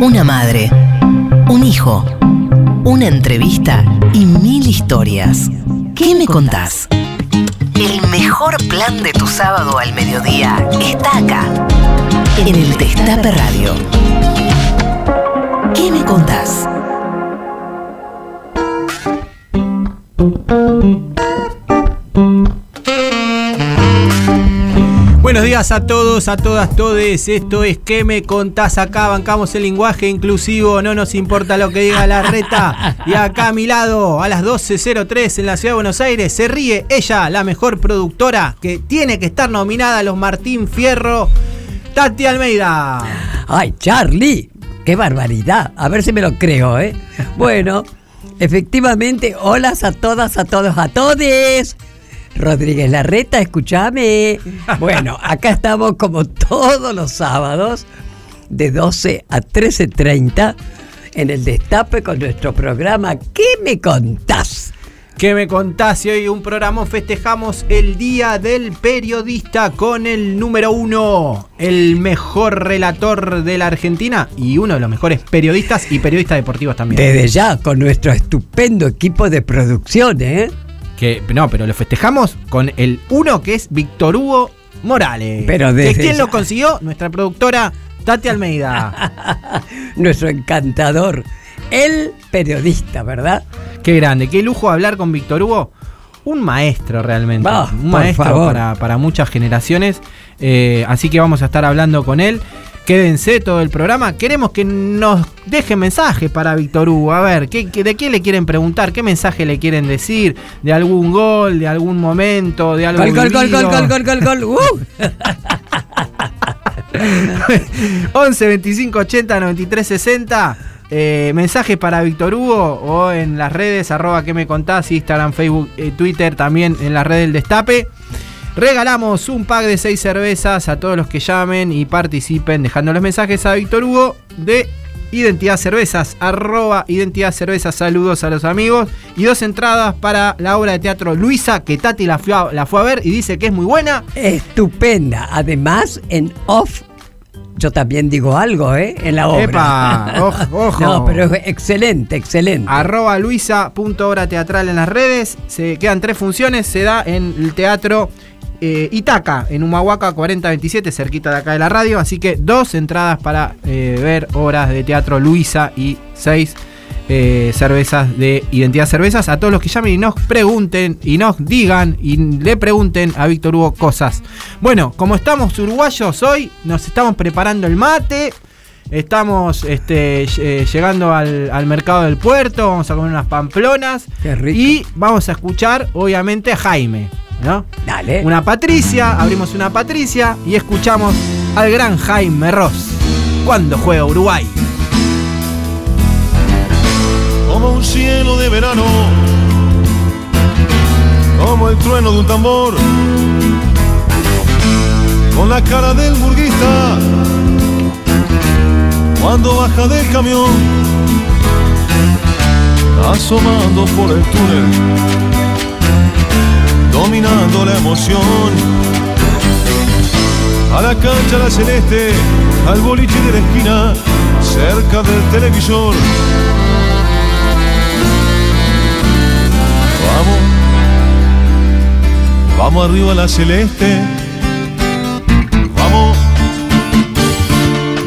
Una madre, un hijo, una entrevista y mil historias. ¿Qué me contás? El mejor plan de tu sábado al mediodía está acá, en el Destape Radio. ¿Qué me contás? Buenos días a todos, a todas, todes. Esto es ¿Qué me contás acá? Bancamos el lenguaje inclusivo, no nos importa lo que diga la reta. Y acá a mi lado, a las 12.03 en la ciudad de Buenos Aires, se ríe ella, la mejor productora que tiene que estar nominada a los Martín Fierro, Tati Almeida. Ay, Charlie, qué barbaridad. A ver si me lo creo, ¿eh? Bueno, efectivamente, hola a todas, a todos, a todes. Rodríguez Larreta, escúchame. Bueno, acá estamos como todos los sábados, de 12 a 13.30, en el Destape con nuestro programa ¿Qué me contás? ¿Qué me contás? Y hoy un programa festejamos el Día del Periodista con el número uno, el mejor relator de la Argentina y uno de los mejores periodistas y periodistas deportivos también. Desde ya, con nuestro estupendo equipo de producción, ¿eh? Que, no, pero lo festejamos con el uno que es Víctor Hugo Morales. Pero ¿Que desde ¿Quién lo consiguió? Nuestra productora Tati Almeida. nuestro encantador, el periodista, ¿verdad? qué grande, qué lujo hablar con Víctor Hugo. Un maestro realmente. Un maestro para, para muchas generaciones. Eh, así que vamos a estar hablando con él. Quédense todo el programa. Queremos que nos dejen mensaje para Víctor Hugo. A ver, ¿qué, qué- ¿de qué le quieren preguntar? ¿Qué mensaje le quieren decir? ¿De algún gol? ¿De algún momento? ¿De algo Gol, gol, gol, gol, gol, gol, gol, gol. ¡Uh! 11 25 80 93 60. Eh, mensaje para Víctor Hugo o en las redes, arroba que me contás, Instagram, Facebook, eh, Twitter, también en la red del Destape. Regalamos un pack de 6 cervezas a todos los que llamen y participen dejando los mensajes a Víctor Hugo de Identidad Cervezas, arroba Identidad Cervezas, saludos a los amigos y dos entradas para la obra de teatro Luisa, que Tati la fue a, la fue a ver y dice que es muy buena. Estupenda. Además, en off, yo también digo algo, ¿eh? En la obra. Epa, ojo, ojo. No, pero es excelente, excelente. arroba luisa.obra teatral en las redes. Se quedan tres funciones. Se da en el teatro eh, Itaca, en Humahuaca 4027, cerquita de acá de la radio. Así que dos entradas para eh, ver obras de teatro Luisa y seis eh, cervezas de Identidad Cervezas. A todos los que llamen y nos pregunten y nos digan y le pregunten a Víctor Hugo cosas. Bueno, como estamos uruguayos hoy, nos estamos preparando el mate. Estamos este, eh, llegando al, al mercado del puerto, vamos a comer unas pamplonas Qué rico. y vamos a escuchar obviamente a Jaime, ¿no? Dale. Una Patricia, abrimos una Patricia y escuchamos al gran Jaime Ross cuando juega Uruguay. como un cielo de verano, como el trueno de un tambor, con la cara del burguista, cuando baja del camión, asomando por el túnel, dominando la emoción. A la cancha la celeste, al boliche de la esquina, cerca del televisor. Vamos, vamos arriba a la celeste.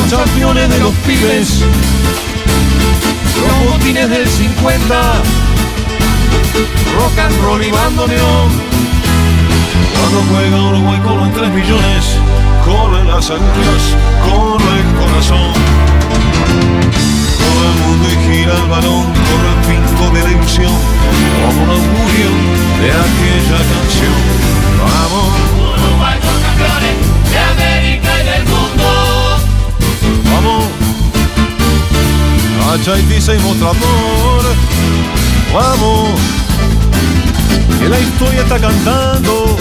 Los campeones de los pibes. Los botines del 50. Rock and roll y bandoneón. Cuando juega Uruguay con los 3 millones. Corren las agujas, corre el corazón. Todo el mundo y gira el balón, corre el pinco de la como un augurio de aquella canción. Vamos, Uruguay son campeones de América y del mundo. vamos. que la historia está cantando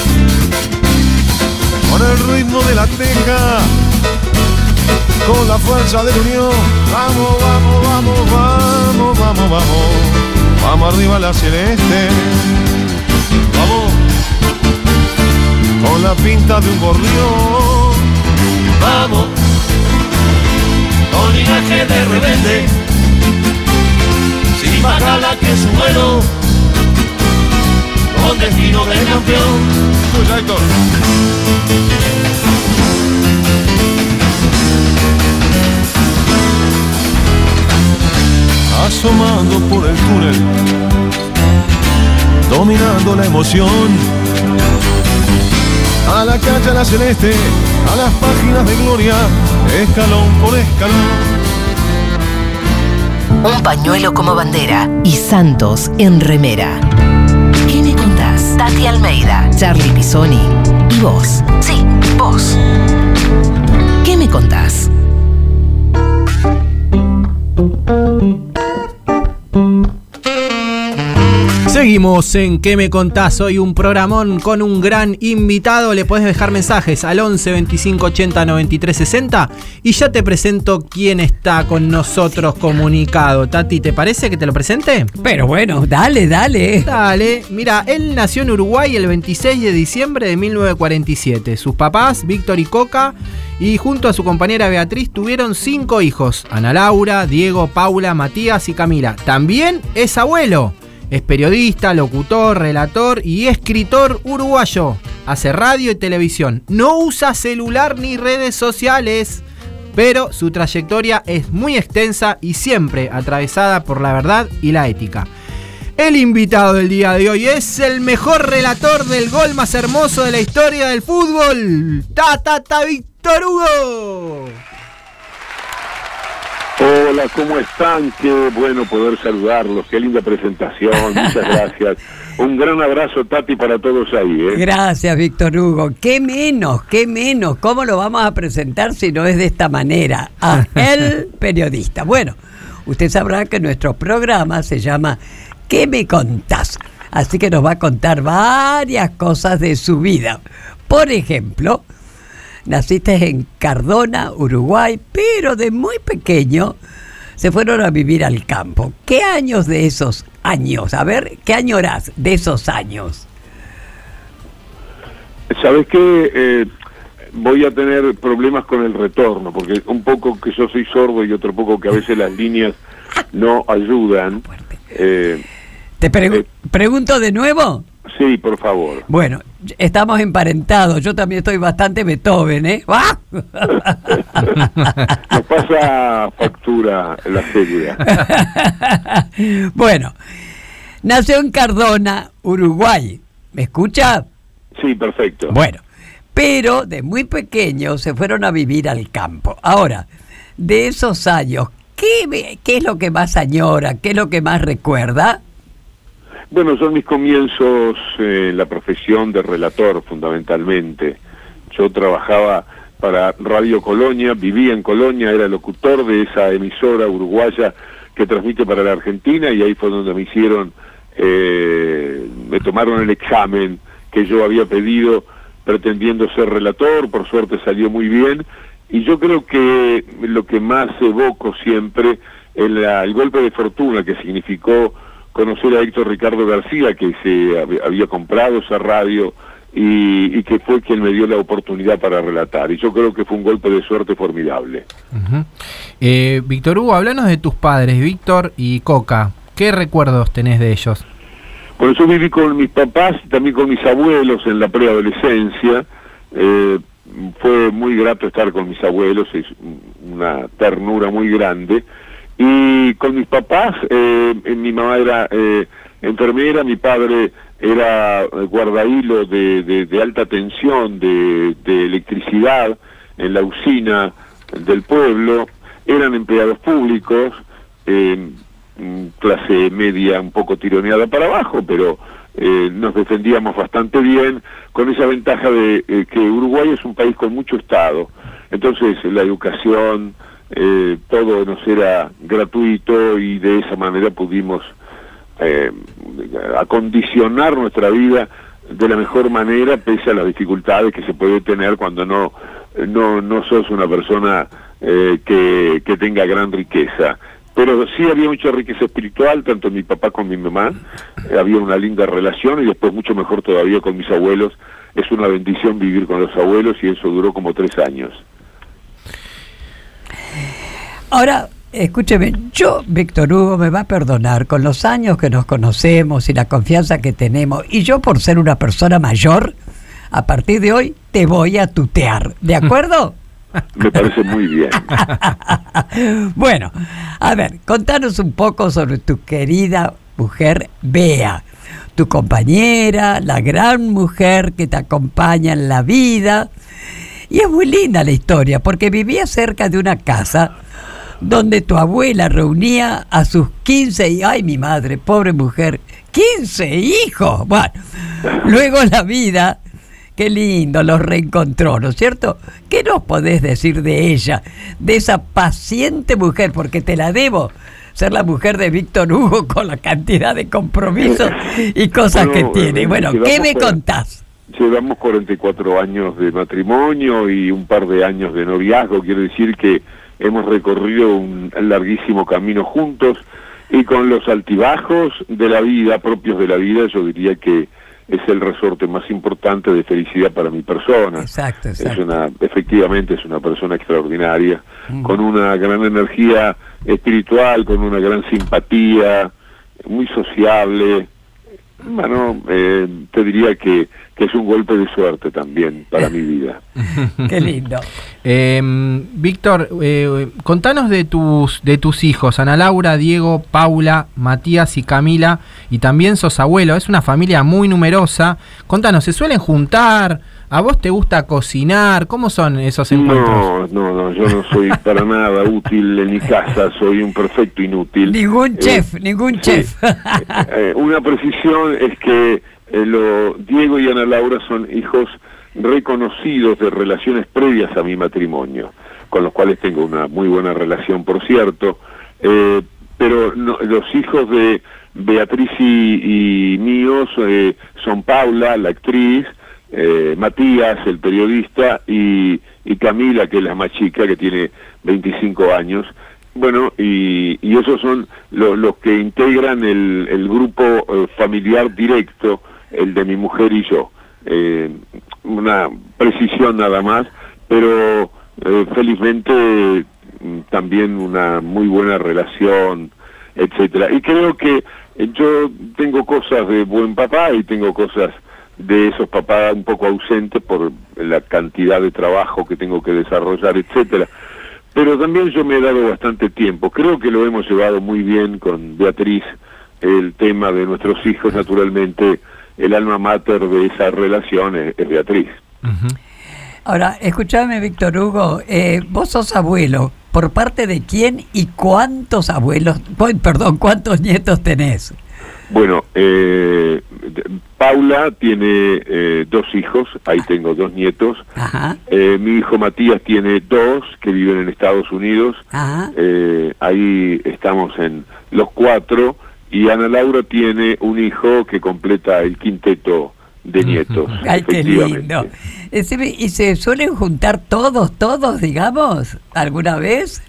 con el ritmo de la teja, con la fuerza de la unión. Vamos, vamos, vamos, vamos, vamos, vamos. Vamos arriba la celeste. Vamos, con la pinta de un gorrión. Vamos, con linaje de rebelde, más gala que su vuelo, con destino de campeón. Asomando por el túnel, dominando la emoción. A la cancha la celeste, a las páginas de gloria, escalón por escalón. Un pañuelo como bandera y Santos en remera. ¿Qué me contás? Tati Almeida, Charlie Pisoni y vos. Sí, vos. ¿Qué me contás? Seguimos en ¿Qué me contás? Hoy un programón con un gran invitado. Le podés dejar mensajes al 11 25 80 93 60 y ya te presento quién está con nosotros comunicado. Tati, ¿te parece que te lo presente? Pero bueno, dale, dale. Dale, mira, él nació en Uruguay el 26 de diciembre de 1947. Sus papás, Víctor y Coca, y junto a su compañera Beatriz tuvieron cinco hijos: Ana Laura, Diego, Paula, Matías y Camila. También es abuelo. Es periodista, locutor, relator y escritor uruguayo. Hace radio y televisión. No usa celular ni redes sociales. Pero su trayectoria es muy extensa y siempre atravesada por la verdad y la ética. El invitado del día de hoy es el mejor relator del gol más hermoso de la historia del fútbol. ¡Ta, ta, ta, Víctor Hugo! Hola, ¿cómo están? Qué bueno poder saludarlos, qué linda presentación, muchas gracias. Un gran abrazo, Tati, para todos ahí. ¿eh? Gracias, Víctor Hugo. ¿Qué menos? ¿Qué menos? ¿Cómo lo vamos a presentar si no es de esta manera? A el periodista. Bueno, usted sabrá que nuestro programa se llama ¿Qué me contás? Así que nos va a contar varias cosas de su vida. Por ejemplo, naciste en Cardona, Uruguay, pero de muy pequeño se fueron a vivir al campo. ¿Qué años de esos años? A ver, ¿qué añorás de esos años? ¿Sabes qué? Eh, voy a tener problemas con el retorno, porque un poco que yo soy sordo y otro poco que a veces las líneas no ayudan. Eh, Te pregu- Eh. pregunto de nuevo. sí, por favor. Bueno, estamos emparentados. Yo también estoy bastante Beethoven, ¿eh? ¡Ah! Nos pasa factura la cédula. bueno, nació en Cardona, Uruguay. ¿Me escucha? Sí, perfecto. Bueno, pero de muy pequeño se fueron a vivir al campo. Ahora, de esos años, ¿qué, qué es lo que más añora? ¿Qué es lo que más recuerda? Bueno, son mis comienzos en la profesión de relator, fundamentalmente. Yo trabajaba para Radio Colonia, vivía en Colonia, era locutor de esa emisora uruguaya que transmite para la Argentina y ahí fue donde me hicieron, eh, me tomaron el examen que yo había pedido pretendiendo ser relator, por suerte salió muy bien y yo creo que lo que más evoco siempre es la- el golpe de fortuna que significó conocer a Héctor Ricardo García, que se hab- había comprado esa radio y, y que fue quien me dio la oportunidad para relatar. Y yo creo que fue un golpe de suerte formidable. Eh, Víctor Hugo, háblanos de tus padres, Víctor y Coca. ¿Qué recuerdos tenés de ellos? Bueno, yo viví con mis papás y también con mis abuelos en la preadolescencia. Eh, fue muy grato estar con mis abuelos, es una ternura muy grande. Y con mis papás, eh, mi mamá era eh, enfermera, mi padre era guardahilo de, de- de alta tensión, de, de electricidad en la usina del pueblo, eran empleados públicos, eh, mm, clase media un poco tironeada para abajo, pero eh, nos defendíamos bastante bien, con esa ventaja de eh, que Uruguay es un país con mucho Estado. Entonces, la educación, eh, todo nos era gratuito y de esa manera pudimos eh, acondicionar nuestra vida de la mejor manera pese a las dificultades que se puede tener cuando no no no sos una persona eh, que, que tenga gran riqueza pero sí había mucha riqueza espiritual, tanto mi papá como mi mamá, eh, había una linda relación y después mucho mejor todavía con mis abuelos. Es una bendición vivir con los abuelos y eso duró como tres años. Ahora, escúcheme, yo, Víctor Hugo, me va a perdonar con los años que nos conocemos y la confianza que tenemos, y yo por ser una persona mayor, a partir de hoy te voy a tutear, ¿de acuerdo? Me parece muy bien. bueno, a ver, contanos un poco sobre tu querida mujer Bea, tu compañera, la gran mujer que te acompaña en la vida. Y es muy linda la historia, porque vivía cerca de una casa donde tu abuela reunía a sus 15 y ay mi madre, pobre mujer, 15 hijos. Bueno, luego la vida Qué lindo, los reencontró, ¿no es cierto? ¿Qué nos podés decir de ella, de esa paciente mujer? Porque te la debo, ser la mujer de Víctor Hugo con la cantidad de compromisos y cosas que tiene. Bueno, ¿qué me contás? Llevamos 44 años de matrimonio y un par de años de noviazgo, quiero decir que hemos recorrido un larguísimo camino juntos y con los altibajos de la vida, propios de la vida, yo diría que es el resorte más importante de felicidad para mi persona. Exacto, exacto. Es una, efectivamente es una persona extraordinaria, con una gran energía espiritual, con una gran simpatía, muy sociable. Bueno, eh, te diría que que es un golpe de suerte también para mi vida. Qué lindo. Eh, Víctor, eh, contanos de tus, de tus hijos, Ana Laura, Diego, Paula, Matías y Camila, y también sos abuelo, es una familia muy numerosa. Contanos, ¿se suelen juntar? ¿A vos te gusta cocinar? ¿Cómo son esos encuentros? No, no, no, yo no soy para nada útil en mi casa, soy un perfecto inútil. Ningún eh, chef, ningún chef. Eh, una precisión es que eh, lo, Diego y Ana Laura son hijos reconocidos de relaciones previas a mi matrimonio, con los cuales tengo una muy buena relación, por cierto, eh, pero los hijos de Beatriz y, míos eh, son Paula, la actriz, Matías, el periodista, y, Camila, que es la más chica, que tiene 25 años. Bueno, y, esos son los que integran el, el grupo familiar directo el de mi mujer y yo. Eh, una precisión nada más, pero eh, felizmente mm, también una muy buena relación, etcétera. Y creo que eh, yo tengo cosas de buen papá y tengo cosas de esos papás un poco ausentes por la cantidad de trabajo que tengo que desarrollar, etcétera. Pero también yo me he dado bastante tiempo. Creo que lo hemos llevado muy bien con Beatriz, el tema de nuestros hijos, naturalmente el alma mater de esa relación es, Beatriz. Ahora, escúchame, Víctor Hugo, eh, vos sos abuelo. ¿Por parte de quién y cuántos abuelos, perdón, cuántos nietos tenés? Bueno, eh, Paula tiene eh, dos hijos, ahí tengo dos nietos. mi hijo Matías tiene dos que viven en Estados Unidos. ahí estamos en los cuatro. Y Ana Laura tiene un hijo que completa el quinteto de nietos. Ay, qué lindo. ¿Y se suelen juntar todos, todos, digamos, alguna vez?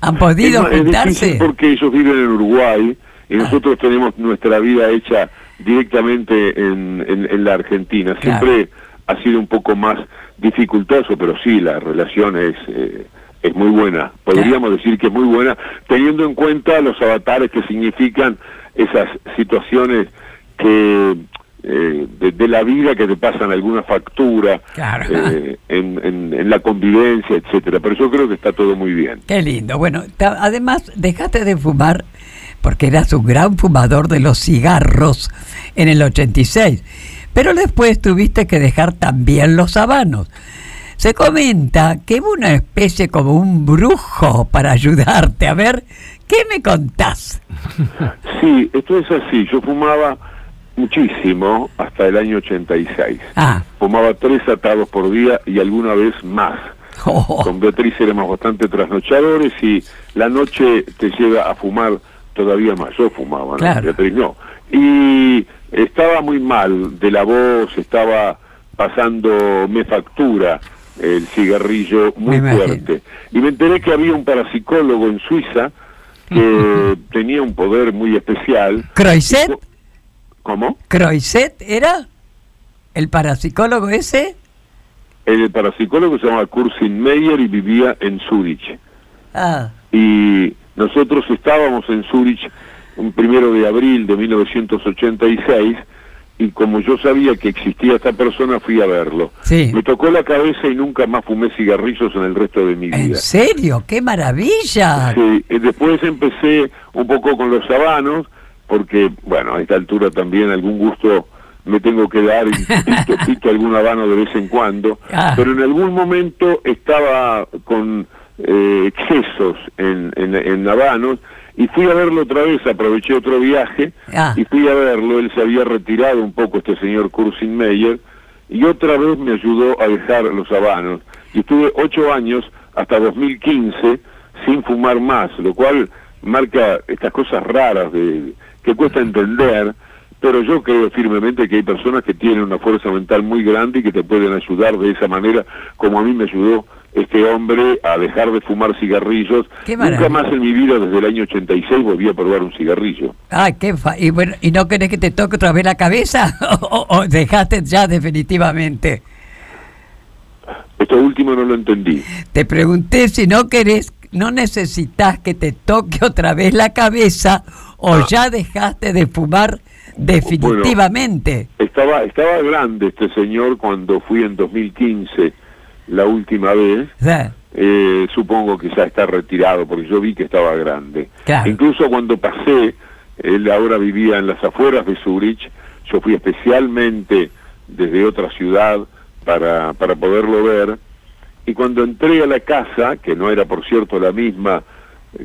¿Han podido juntarse? porque ellos viven en Uruguay y nosotros tenemos nuestra vida hecha directamente en, en, la Argentina. Siempre ha sido un poco más dificultoso, pero sí, la relación es... Eh, es muy buena, podríamos decir que es muy buena, teniendo en cuenta los avatares que significan esas situaciones que eh, de, la vida que te pasan alguna factura eh, en, en, la convivencia, etcétera. Pero yo creo que está todo muy bien. Qué lindo. Bueno, además dejaste de fumar porque eras un gran fumador de los cigarros en el 86, pero después tuviste que dejar también los habanos. Se comenta que hubo una especie como un brujo para ayudarte. A ver, ¿qué me contás? Sí, esto es así. Yo fumaba muchísimo hasta el año 86. Ah. Fumaba tres atados por día y alguna vez más. Oh. Con Beatriz éramos bastante trasnochadores y la noche te lleva a fumar todavía más. Yo fumaba, ¿no? Claro. Beatriz no. Y estaba muy mal de la voz, estaba pasando me factura el cigarrillo muy Me fuerte. Y me enteré que había un parapsicólogo en Suiza que tenía un poder muy especial. ¿Croiset? ¿Cómo? ¿Croiset era? ¿El parapsicólogo ese? El parapsicólogo se llama Kursin Meyer y vivía en Zurich. Ah, Y nosotros estábamos en Zurich un primero de abril de 1986 y como yo sabía que existía esta persona fui a verlo. Sí. Me tocó la cabeza y nunca más fumé cigarrillos en el resto de mi ¿en vida. serio? ¡Qué maravilla! Sí, después empecé un poco con los habanos, porque, bueno, a esta altura también algún gusto me tengo que dar y pito, pito algún habano de vez en cuando, Ah. pero en algún momento estaba con eh, excesos en, en, en habanos y fui a verlo otra vez, aproveché otro viaje Ah. y fui a verlo, él se había retirado un poco este señor Kursin Meyer y otra vez me ayudó a dejar los habanos y estuve ocho años hasta 2015 sin fumar más, lo cual marca estas cosas raras de, que cuesta entender, pero yo creo firmemente que hay personas que tienen una fuerza mental muy grande y que te pueden ayudar de esa manera, como a mí me ayudó este hombre a dejar de fumar cigarrillos. Nunca más en mi vida, desde el año 86, volví a probar un cigarrillo. Ah, qué fa y, bueno, ¿Y no querés que te toque otra vez la cabeza? ¿O, o dejaste ya definitivamente? Esto último no lo entendí. Te pregunté si no querés, no necesitas que te toque otra vez la cabeza o Ah. ya dejaste de fumar definitivamente. Estaba, estaba grande este señor cuando fui en 2015, la última vez. Eh, supongo que ya está retirado, porque yo vi que estaba grande. Claro. Incluso cuando pasé, él ahora vivía en las afueras de Zurich, yo fui especialmente desde otra ciudad para, para poderlo ver, y cuando entré a la casa, que no era por cierto la misma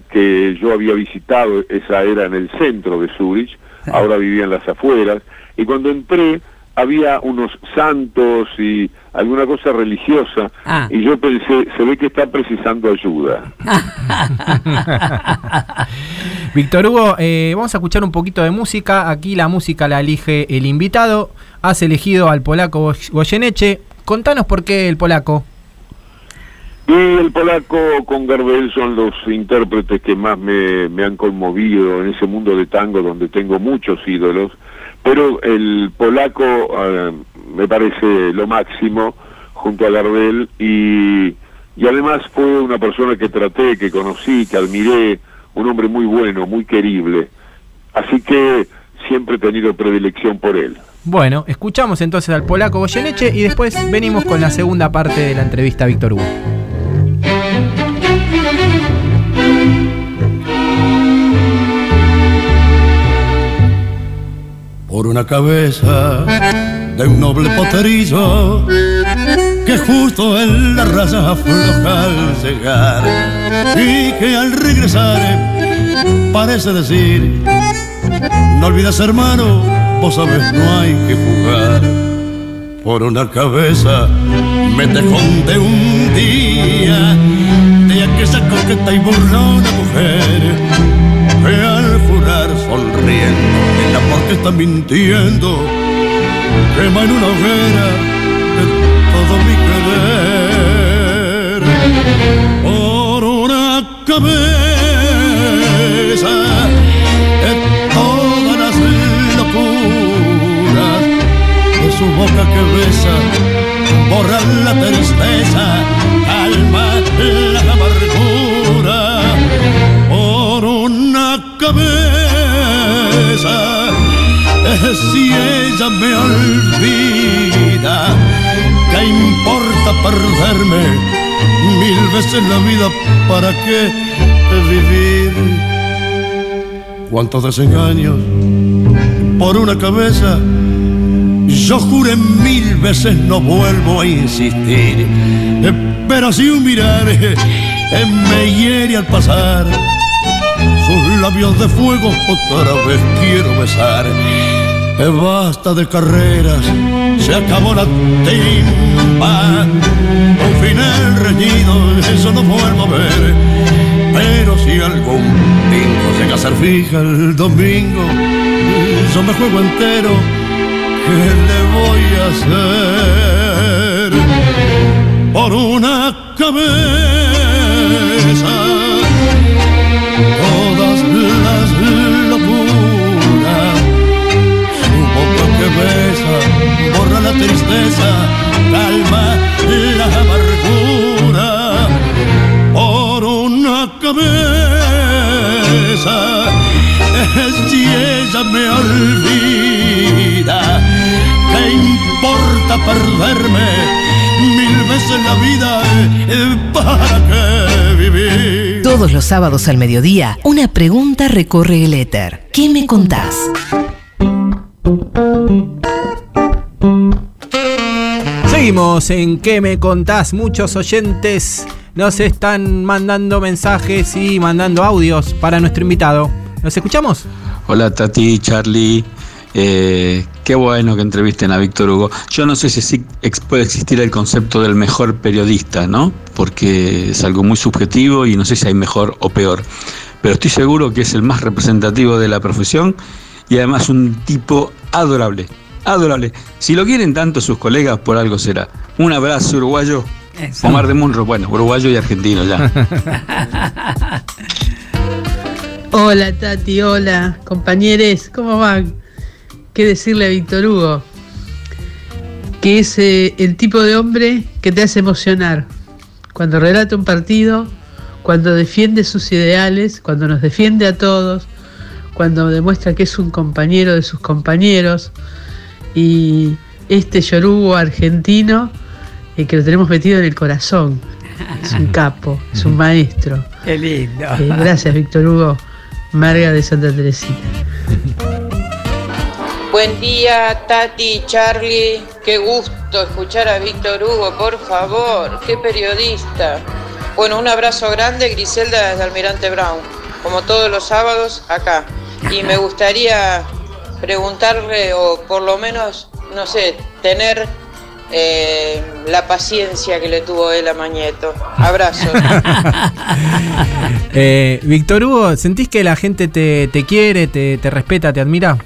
que yo había visitado, esa era en el centro de Zurich. ahora vivía en las afueras, y cuando entré había unos santos y alguna cosa religiosa, Ah. y yo pensé, se ve que está precisando ayuda. Víctor Hugo, eh, vamos a escuchar un poquito de música. Aquí la música la elige el invitado. Has elegido al polaco Goy- Goyeneche. Contanos por qué el polaco. Y el polaco con Gardel son los intérpretes que más me, han conmovido en ese mundo de tango donde tengo muchos ídolos, pero el polaco eh, me parece lo máximo junto a Gardel y, y además fue una persona que traté, que conocí, que admiré, un hombre muy bueno, muy querible. Así que siempre he tenido predilección por él. Bueno, escuchamos entonces al polaco Goyeneche y después venimos con la segunda parte de la entrevista a Víctor Hugo. Por una cabeza de un noble poterillo que justo en la raza afloja al llegar y que al regresar parece decir no olvides hermano vos sabes no hay que jugar por una cabeza me te conté un día de aquella coqueta y burlona mujer jurar sonriendo. El amor que está mintiendo quema en una hoguera de todo mi querer. Por una cabeza de todas las locuras de su boca que besa borra la tristeza si ella me olvida ¿qué importa perderme mil veces la vida para qué vivir cuántos desengaños por una cabeza yo juré mil veces no vuelvo a insistir, pero si un mirar eh, me hiere al pasar, sus labios de fuego otra vez quiero besar. Que basta de carreras, se acabó la timba. Un final reñido, eso no vuelvo a ver. Pero si algún bingo se casar fija el domingo, yo me juego entero, ¿qué le voy a hacer? Por una cabeza, tristeza, calma la amargura. Por una cabeza, si ella me olvida, ¿qué importa perderme mil veces la vida? eh, ¿Para qué vivir? Todos los sábados al mediodía, una pregunta recorre el éter. ¿Qué me contás? En ¿Qué me contás? Muchos oyentes nos están mandando mensajes y mandando audios para nuestro invitado. ¿Nos escuchamos? Hola Tati, Charlie. Eh, qué bueno que entrevisten a Víctor Hugo. Yo no sé si puede existir el concepto del mejor periodista, ¿no? Porque es algo muy subjetivo y no sé si hay mejor o peor. Pero estoy seguro que es el más representativo de la profesión y además un tipo adorable. Adorable. Si lo quieren tanto sus colegas, por algo será. Un abrazo uruguayo. Eso. Omar de Munro, bueno, uruguayo y argentino ya. Hola Tati, hola compañeros, ¿cómo van? ¿Qué decirle a Víctor Hugo? Que es eh, el tipo de hombre que te hace emocionar. Cuando relata un partido, cuando defiende sus ideales, cuando nos defiende a todos, cuando demuestra que es un compañero de sus compañeros. Y este yorugo argentino eh, que lo tenemos metido en el corazón. Es un capo, es un maestro. Qué lindo. Eh, gracias, Víctor Hugo. Marga de Santa Teresita. Buen día, Tati, Charlie. Qué gusto escuchar a Víctor Hugo, por favor. Qué periodista. Bueno, un abrazo grande, Griselda desde Almirante Brown. Como todos los sábados, acá. Y me gustaría preguntarle, o por lo menos, no sé, tener eh, la paciencia que le tuvo él a Mañeto. Abrazo. Eh, Víctor Hugo, ¿sentís que la gente te, te quiere, te, te respeta, te admira?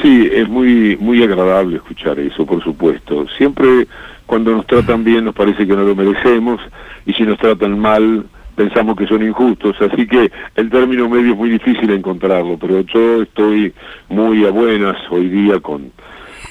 Sí, es muy muy agradable escuchar eso, por supuesto. Siempre cuando nos tratan bien nos parece que no lo merecemos y si nos tratan mal pensamos que son injustos, así que el término medio es muy difícil encontrarlo, pero yo estoy muy a buenas hoy día con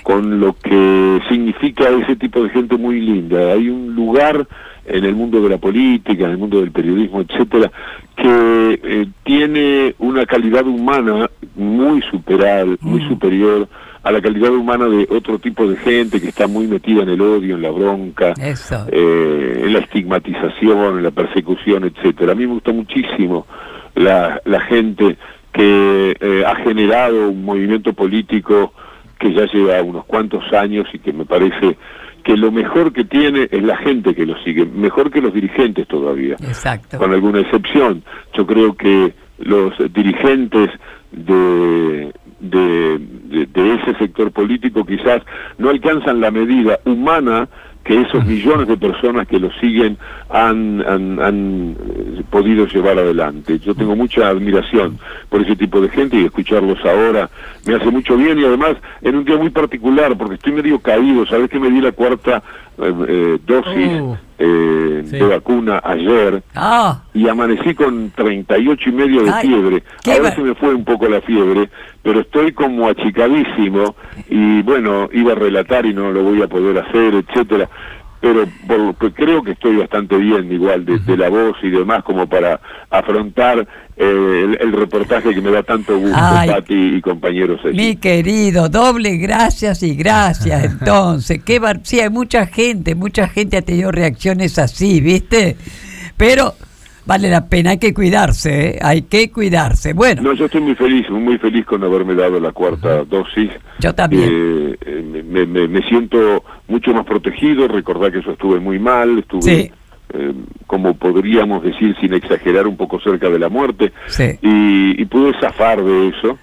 con lo que significa ese tipo de gente muy linda. Hay un lugar en el mundo de la política, en el mundo del periodismo, etcétera, que eh, tiene una calidad humana muy superal, muy superior a la calidad humana de otro tipo de gente que está muy metida en el odio, en la bronca, eh, en la estigmatización, en la persecución, etcétera. A mí me gusta muchísimo la, la gente que eh, ha generado un movimiento político que ya lleva unos cuantos años y que me parece que lo mejor que tiene es la gente que lo sigue, mejor que los dirigentes todavía Exacto. con alguna excepción. Yo creo que los dirigentes de, de, de- de ese sector político quizás no alcanzan la medida humana que esos millones de personas que lo siguen han, han, han, eh, podido llevar adelante. Yo tengo mucha admiración por ese tipo de gente y escucharlos ahora me hace mucho bien y además en un día muy particular porque estoy medio caído, sabes que me di la cuarta eh, eh, dosis Uh, eh, sí. de vacuna ayer Ah, y amanecí con 38 y medio de Ay, fiebre. Ahora va- se me fue un poco la fiebre, pero estoy como achicadísimo y bueno, iba a relatar y no lo voy a poder hacer, etcétera. Pero por lo que creo que estoy bastante bien igual de, de la voz y demás como para afrontar eh, el, el reportaje que me da tanto gusto, Ay. Pati y compañeros. allí. mi querido, doble gracias y gracias. Entonces, qué bar... sí, hay mucha gente, mucha gente ha tenido reacciones así, ¿viste? Pero vale la pena, hay que cuidarse, ¿eh? hay que cuidarse. Bueno, No, yo estoy muy feliz, muy feliz con haberme dado la cuarta dosis. yo también. Eh, eh, me, me- me siento mucho más protegido, recordar que yo estuve muy mal, estuve, Sí. eh, como podríamos decir sin exagerar, un poco cerca de la muerte, Sí. y, y pude zafar de eso.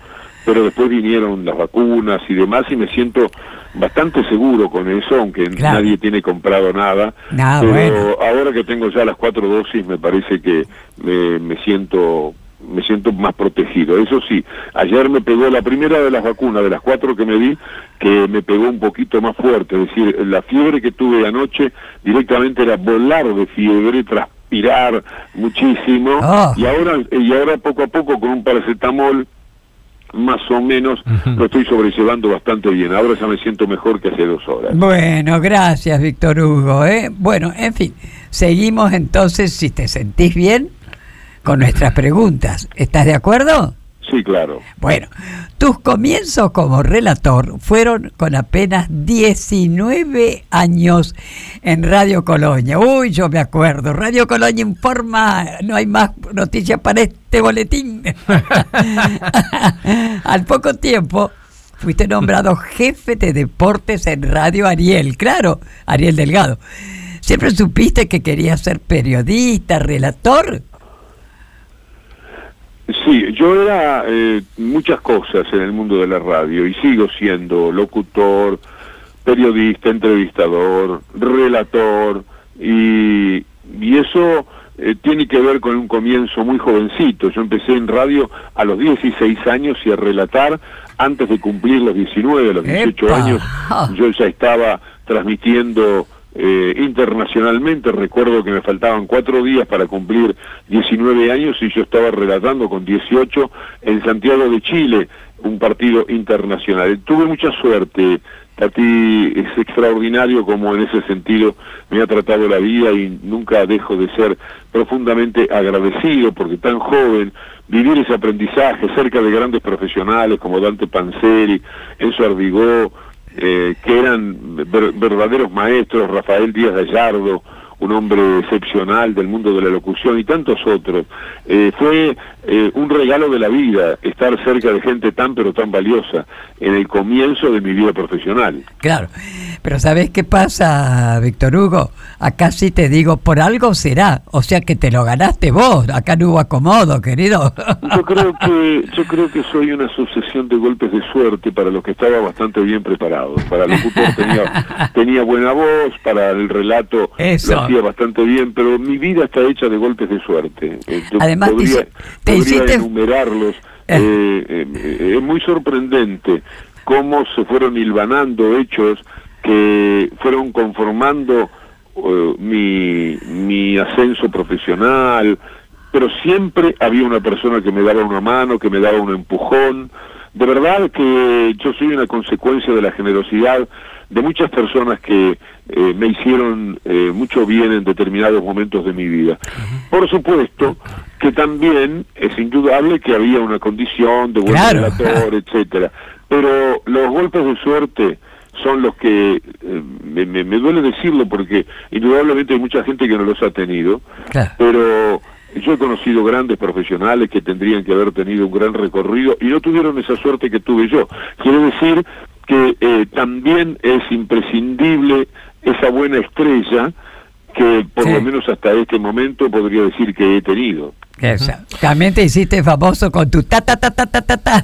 Pero después vinieron las vacunas y demás y me siento bastante seguro con eso, aunque nadie tiene comprado nada. pero ahora que tengo ya las cuatro dosis me parece que me siento me siento más protegido. Eso sí, ayer me pegó la primera de las vacunas, de las cuatro que me di, que me pegó un poquito más fuerte. Es decir, la fiebre que tuve anoche directamente era volar de fiebre, transpirar muchísimo. Ah. Y, ahora, y ahora poco a poco con un paracetamol más o menos lo estoy sobrellevando bastante bien. Ahora ya me siento mejor que hace dos horas. Bueno, gracias Víctor Hugo. ¿eh? Bueno, en fin, seguimos entonces, si te sentís bien, con nuestras preguntas. ¿Estás de acuerdo? Sí, claro. Bueno, tus comienzos como relator fueron con apenas 19 años en Radio Colonia. Uy, yo me acuerdo. Radio Colonia informa, no hay más noticias para este boletín. Al poco tiempo fuiste nombrado jefe de deportes en Radio Ariel, claro, Ariel Delgado. ¿Siempre supiste que querías ser periodista, relator? Sí, yo era eh, muchas cosas en el mundo de la radio y sigo siendo locutor, periodista, entrevistador, relator y, y eso eh, tiene que ver con un comienzo muy jovencito. Yo empecé en radio a los 16 años y a relatar antes de cumplir los 19, los 18 años. Yo ya estaba transmitiendo eh, internacionalmente. Recuerdo que me faltaban cuatro días para cumplir 19 años y yo estaba relatando con 18 en Santiago de Chile un partido internacional. Tuve mucha suerte. Tati es extraordinario como en ese sentido me ha tratado la vida y nunca dejo de ser profundamente agradecido porque tan joven, vivir ese aprendizaje cerca de grandes profesionales como Dante Panzeri, Enzo Ardigó, eh, que eran verdaderos maestros, Rafael Díaz Gallardo, un hombre excepcional del mundo de la locución y tantos otros. Eh, fue eh, un regalo de la vida estar cerca de gente tan pero tan valiosa en el comienzo de mi vida profesional. Claro, pero ¿sabes qué pasa, Víctor Hugo? Acá sí te digo, por algo será, o sea que te lo ganaste vos, acá no hubo acomodo, querido. Yo creo que, yo creo que soy una sucesión de golpes de suerte para los que estaba bastante bien preparado. Para el locutor tenía, tenía buena voz, para el relato lo hacía bastante bien, pero mi vida está hecha de golpes de suerte. Eh, Además, podría, te, podría enumerarlos. Eh. Eh, es muy sorprendente cómo se fueron hilvanando hechos que fueron conformando mi, mi ascenso profesional, pero siempre había una persona que me daba una mano, que me daba un empujón. De verdad que yo soy una consecuencia de la generosidad de muchas personas que eh, me hicieron eh, mucho bien en determinados momentos de mi vida. Por supuesto que también es indudable que había una condición de buen relator, etcétera. Pero los golpes de suerte son los que eh, me, me, duele decirlo porque indudablemente hay mucha gente que no los ha tenido, pero yo he conocido grandes profesionales que tendrían que haber tenido un gran recorrido y no tuvieron esa suerte que tuve yo. Quiero decir que eh, también es imprescindible esa buena estrella que por lo menos hasta este momento podría decir que he tenido. También te hiciste famoso con tu ta ta ta ta ta ta.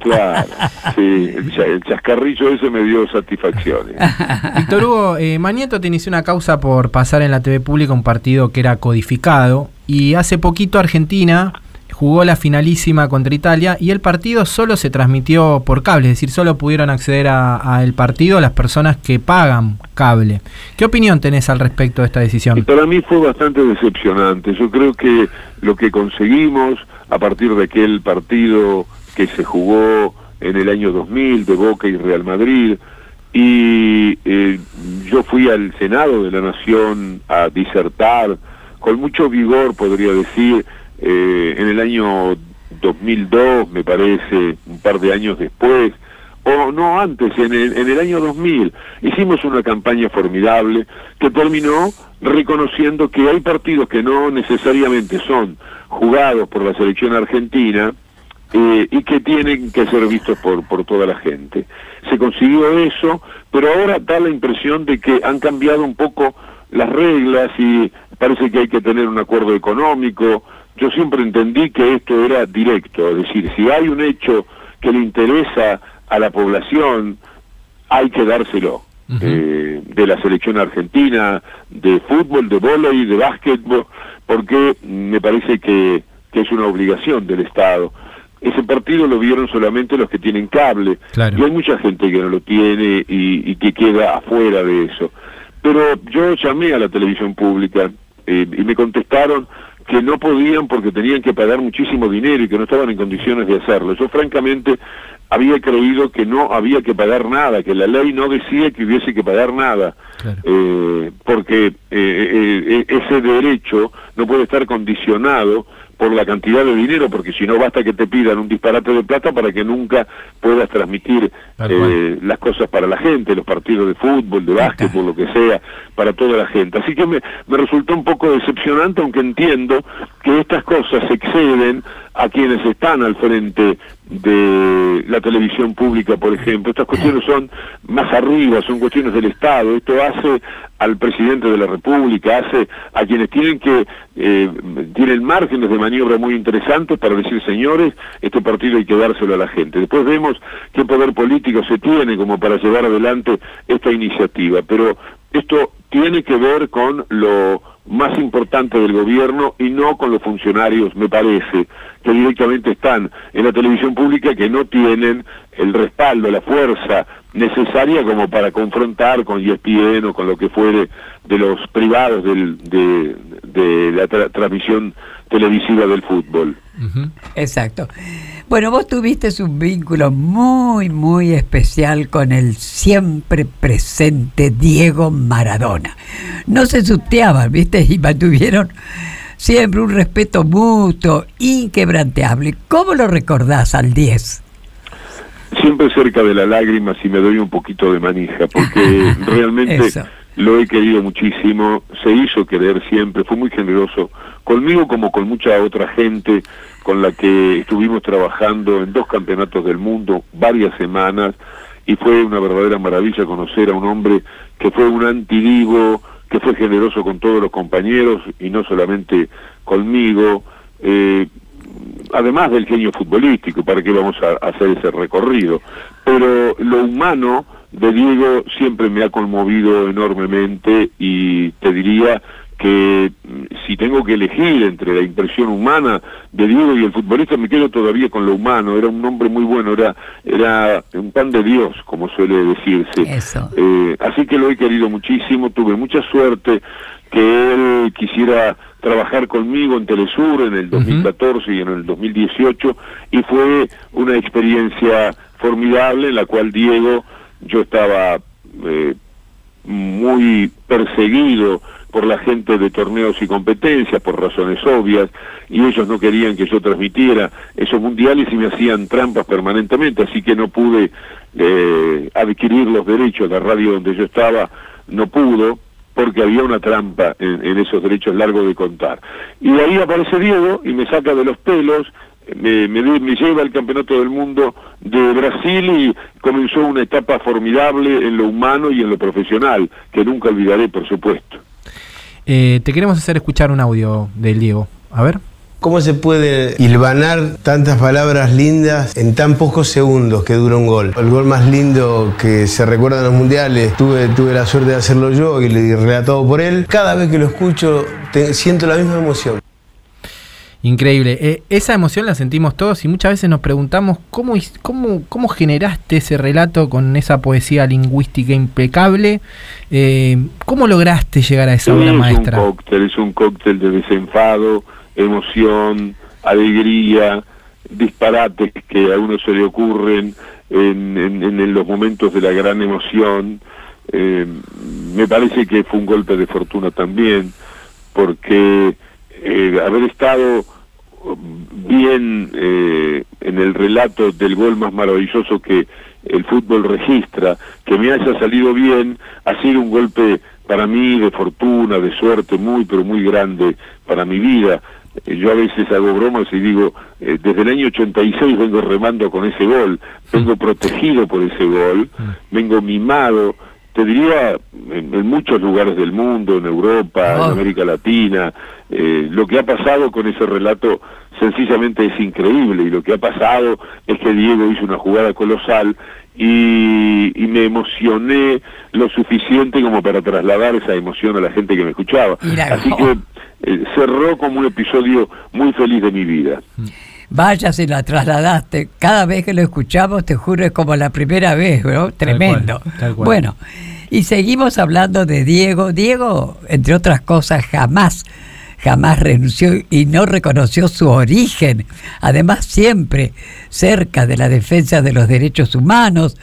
Claro, sí, el, chascarrillo ese me dio satisfacciones. Víctor Hugo, eh, Manieto te inició una causa por pasar en la TV pública un partido que era codificado y hace poquito Argentina jugó la finalísima contra Italia y el partido solo se transmitió por cable, es decir, solo pudieron acceder al partido las personas que pagan cable. ¿Qué opinión tenés al respecto de esta decisión? para mí fue bastante decepcionante. Yo creo que lo que conseguimos a partir de aquel partido que se jugó en el año 2000 de Boca y Real Madrid, y eh, yo fui al Senado de la Nación a disertar con mucho vigor, podría decir, eh, en el año 2002, me parece, un par de años después, o no antes, en el, en el año 2000, hicimos una campaña formidable que terminó reconociendo que hay partidos que no necesariamente son jugados por la selección argentina eh, y que tienen que ser vistos por, por toda la gente. Se consiguió eso, pero ahora da la impresión de que han cambiado un poco las reglas y parece que hay que tener un acuerdo económico, yo siempre entendí que esto era directo, es decir, si hay un hecho que le interesa a la población, hay que dárselo. Eh, de la selección argentina, de fútbol, de y de básquetbol, porque me parece que, que es una obligación del Estado ese partido lo vieron solamente los que tienen cable. Y hay mucha gente que no lo tiene y, y, que queda afuera de eso. Pero yo llamé a la televisión pública eh, y me contestaron que no podían porque tenían que pagar muchísimo dinero y que no estaban en condiciones de hacerlo. Yo francamente había creído que no había que pagar nada, que la ley no decía que hubiese que pagar nada, eh, porque eh, ese derecho no puede estar condicionado por la cantidad de dinero, porque si no basta que te pidan un disparate de plata para que nunca puedas transmitir eh, las cosas para la gente, los partidos de fútbol, de básquetbol, lo que sea, para toda la gente. Así que me, me resultó un poco decepcionante, aunque entiendo que estas cosas exceden a quienes están al frente de la televisión pública, por ejemplo. Estas cuestiones son más arriba, son cuestiones del Estado. Esto hace al presidente de la República, hace a quienes tienen que, eh, tienen márgenes de maniobra muy interesantes para decir, señores, este partido hay que dárselo a la gente. Después vemos qué poder político se tiene como para llevar adelante esta iniciativa. Pero esto tiene que ver con lo más importante del gobierno y no con los funcionarios, me parece, que directamente están en la televisión pública que no tienen el respaldo, la fuerza necesaria como para confrontar con ESPN o con lo que fuere de los privados del, de, de la transmisión televisiva del fútbol. Exacto. Bueno, vos tuviste un vínculo muy, muy especial con el siempre presente Diego Maradona. No se suteaban, ¿viste? Y mantuvieron siempre un respeto mutuo, inquebrantable. ¿Cómo lo recordás al 10? Siempre cerca de la lágrima si me doy un poquito de manija, porque realmente lo he querido muchísimo, se hizo querer siempre, fue muy generoso conmigo como con mucha otra gente con la que estuvimos trabajando en dos campeonatos del mundo varias semanas y fue una verdadera maravilla conocer a un hombre que fue un antidivo, que fue generoso con todos los compañeros y no solamente conmigo, eh, además del genio futbolístico, para qué vamos a hacer ese recorrido, pero lo humano de Diego siempre me ha conmovido enormemente y te diría que mm, si tengo que elegir entre la impresión humana de Diego y el futbolista, me quedo todavía con lo humano. Era un hombre muy bueno, era, era un pan de Dios, como suele decirse. Eh, así que lo he querido muchísimo, tuve mucha suerte que él quisiera trabajar conmigo en Telesur en el 2014 y en el 2018 y fue una experiencia formidable en la cual Diego, yo estaba eh, muy perseguido por la gente de torneos y competencias, por razones obvias, y ellos no querían que yo transmitiera esos mundiales y me hacían trampas permanentemente, así que no pude eh, adquirir los derechos, la radio donde yo estaba no pudo, porque había una trampa en, esos derechos largos de contar. Y ahí aparece Diego y me saca de los pelos, me, me, me, lleva al Campeonato del Mundo de Brasil y comenzó una etapa formidable en lo humano y en lo profesional, que nunca olvidaré, por supuesto. Eh, te queremos hacer escuchar un audio del Diego. A ver. ¿Cómo se puede hilvanar tantas palabras lindas en tan pocos segundos que dura un gol? El gol más lindo que se recuerda en los mundiales, tuve, tuve la suerte de hacerlo yo y relatado por él. Cada vez que lo escucho siento la misma emoción. Increíble. Eh, esa emoción la sentimos todos y muchas veces nos preguntamos cómo, cómo, cómo generaste ese relato con esa poesía lingüística impecable. Eh, ¿Cómo lograste llegar a esa obra maestra? Es un cóctel, es un cóctel de desenfado, emoción, alegría, disparates que a uno se le ocurren en, en, los momentos de la gran emoción. Eh, me parece que fue un golpe de fortuna también, porque haber estado bien eh, en el relato del gol más maravilloso que el fútbol registra, que me haya salido bien, ha sido un golpe para mí de fortuna, de suerte muy, pero muy grande para mi vida. Eh, yo a veces hago bromas y digo, eh, desde el año 86 vengo remando con ese gol, vengo protegido por ese gol, vengo mimado te diría, en, en muchos lugares del mundo, en Europa, Oh. en América Latina, eh, lo que ha pasado con ese relato sencillamente es increíble y lo que ha pasado es que Diego hizo una jugada colosal y, y me emocioné lo suficiente como para trasladar esa emoción a la gente que me escuchaba. Así oh. que eh, cerró como un episodio muy feliz de mi vida. Vaya si la trasladaste. Cada vez que lo escuchamos, te juro, es como la primera vez, ¿no? Tremendo. cual, tal cual. Bueno, y seguimos hablando de Diego. Diego, entre otras cosas, jamás, jamás renunció y no reconoció su origen. Además, siempre cerca de la defensa de los derechos humanos.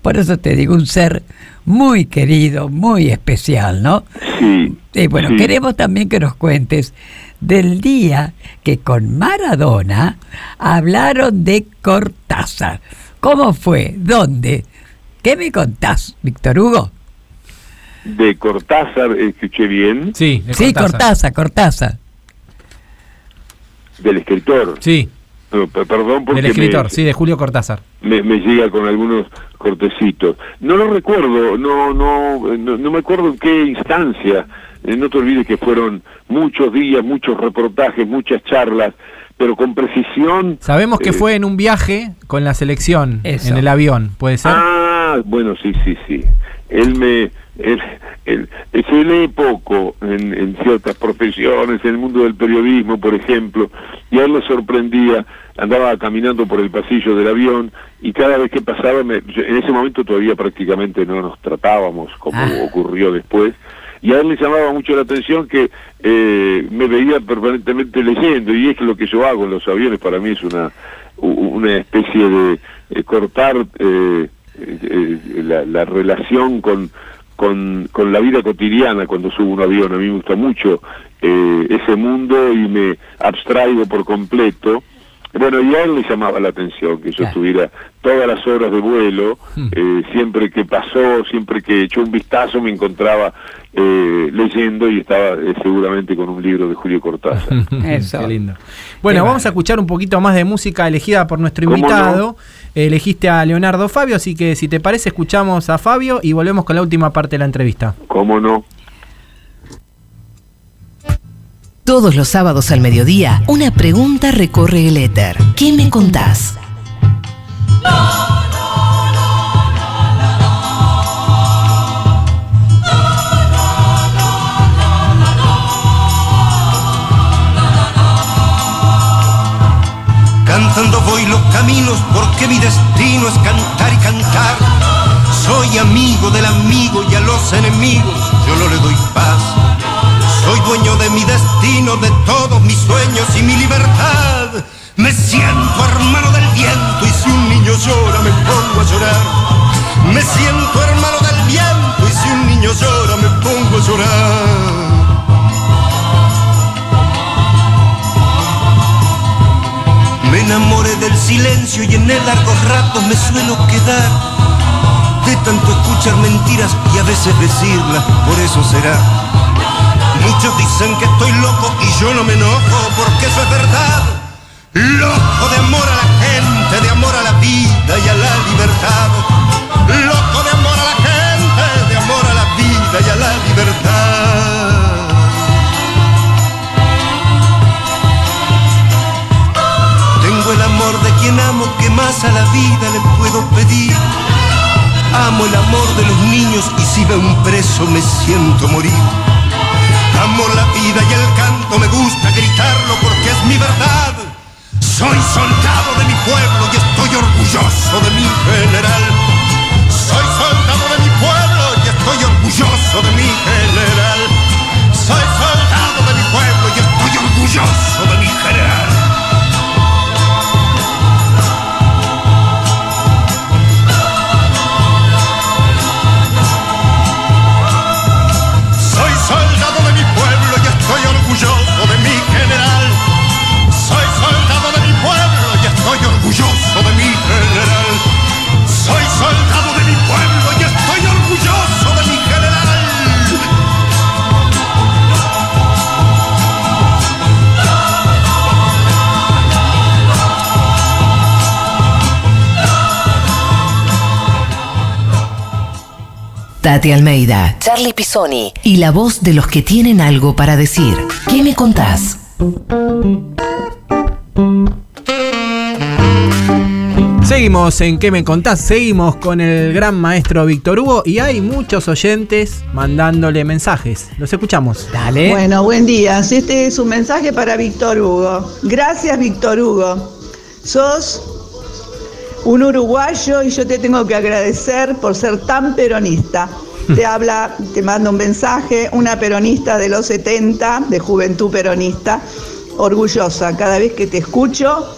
Por eso te digo, un ser muy querido, muy especial, ¿no? Sí. Y bueno, sí. queremos también que nos cuentes del día que con Maradona hablaron de Cortázar. ¿Cómo fue? ¿Dónde? ¿Qué me contás, Víctor Hugo? De Cortázar, escuché bien, Sí, de Sí, Cortázar, Cortázar. del escritor. Sí, No, pe- perdón porque del escritor, me, sí, de Julio Cortázar. me, me llega con algunos cortecitos. No lo recuerdo, no, no, no, no me acuerdo en qué instancia. Eh, no te olvides que fueron muchos días, muchos reportajes, muchas charlas, pero con precisión. Sabemos que eh, fue en un viaje con la selección, Eso. en el avión, ¿puede ser? Ah, bueno, sí, sí, sí. Él me, él, él, se lee poco en, en ciertas profesiones, en el mundo del periodismo, por ejemplo, y a él le sorprendía, andaba caminando por el pasillo del avión y cada vez que pasaba, me- yo- en ese momento todavía prácticamente no nos tratábamos como Ah. ocurrió después, y a él le llamaba mucho la atención que eh, me veía permanentemente leyendo, y es lo que yo hago en los aviones para mí es una, una especie de eh, cortar eh, eh, eh, la, la relación con, con, con la vida cotidiana cuando subo un avión. A mí me gusta mucho ese mundo y me abstraigo por completo. Bueno, y a él le llamaba la atención que yo Claro. estuviera todas las horas de vuelo, Hmm. eh, siempre que pasó, siempre que echó un vistazo me encontraba eh, leyendo y estaba eh, seguramente con un libro de Julio Cortázar. Eso. Qué lindo. Bueno, Qué vamos a escuchar un poquito más de música elegida por nuestro ¿Cómo invitado. Elegiste a Leonardo Fabio, así que si te parece, escuchamos a Fabio y volvemos con la última parte de la entrevista. ¿Cómo no? Todos los sábados al mediodía, una pregunta recorre el éter. ¿Qué me contás? Cantando voy los caminos porque mi destino es cantar y cantar. Soy amigo del amigo y a los enemigos yo no le doy paz. Soy dueño de mi destino, de todos mis sueños y mi libertad. Me siento hermano del viento y si un niño llora me pongo a llorar. Me siento hermano del viento y si un niño llora me pongo a llorar. Me enamoré del silencio y en el largo rato me suelo quedar. De tanto escuchar mentiras y a veces decirlas, por eso será. Muchos dicen que estoy loco y yo no me enojo porque eso es verdad. Loco de amor a la gente, de amor a la vida y a la libertad. Loco de amor a la gente, de amor a la vida y a la libertad. Tengo el amor de quien amo que más a la vida le puedo pedir. Amo el amor de los niños y si veo un preso me siento morir. Amo la vida y el canto, me gusta gritarlo porque es mi verdad. Soy soldado de mi pueblo y estoy orgulloso de mi general. Soy soldado de mi pueblo y estoy orgulloso de mi general. Soy soldado de mi pueblo y estoy orgulloso de mi Tati Almeida, Charlie Pisoni y la voz de los que tienen algo para decir. ¿Qué me contás? Seguimos en ¿Qué me contás? Seguimos con el gran maestro Víctor Hugo y hay muchos oyentes mandándole mensajes. Los escuchamos. Dale. Bueno, buen día. Este es un mensaje para Víctor Hugo. Gracias, Víctor Hugo. Sos un uruguayo y yo te tengo que agradecer por ser tan peronista. Te habla, te mando un mensaje, una peronista de los 70, de Juventud Peronista, orgullosa. Cada vez que te escucho,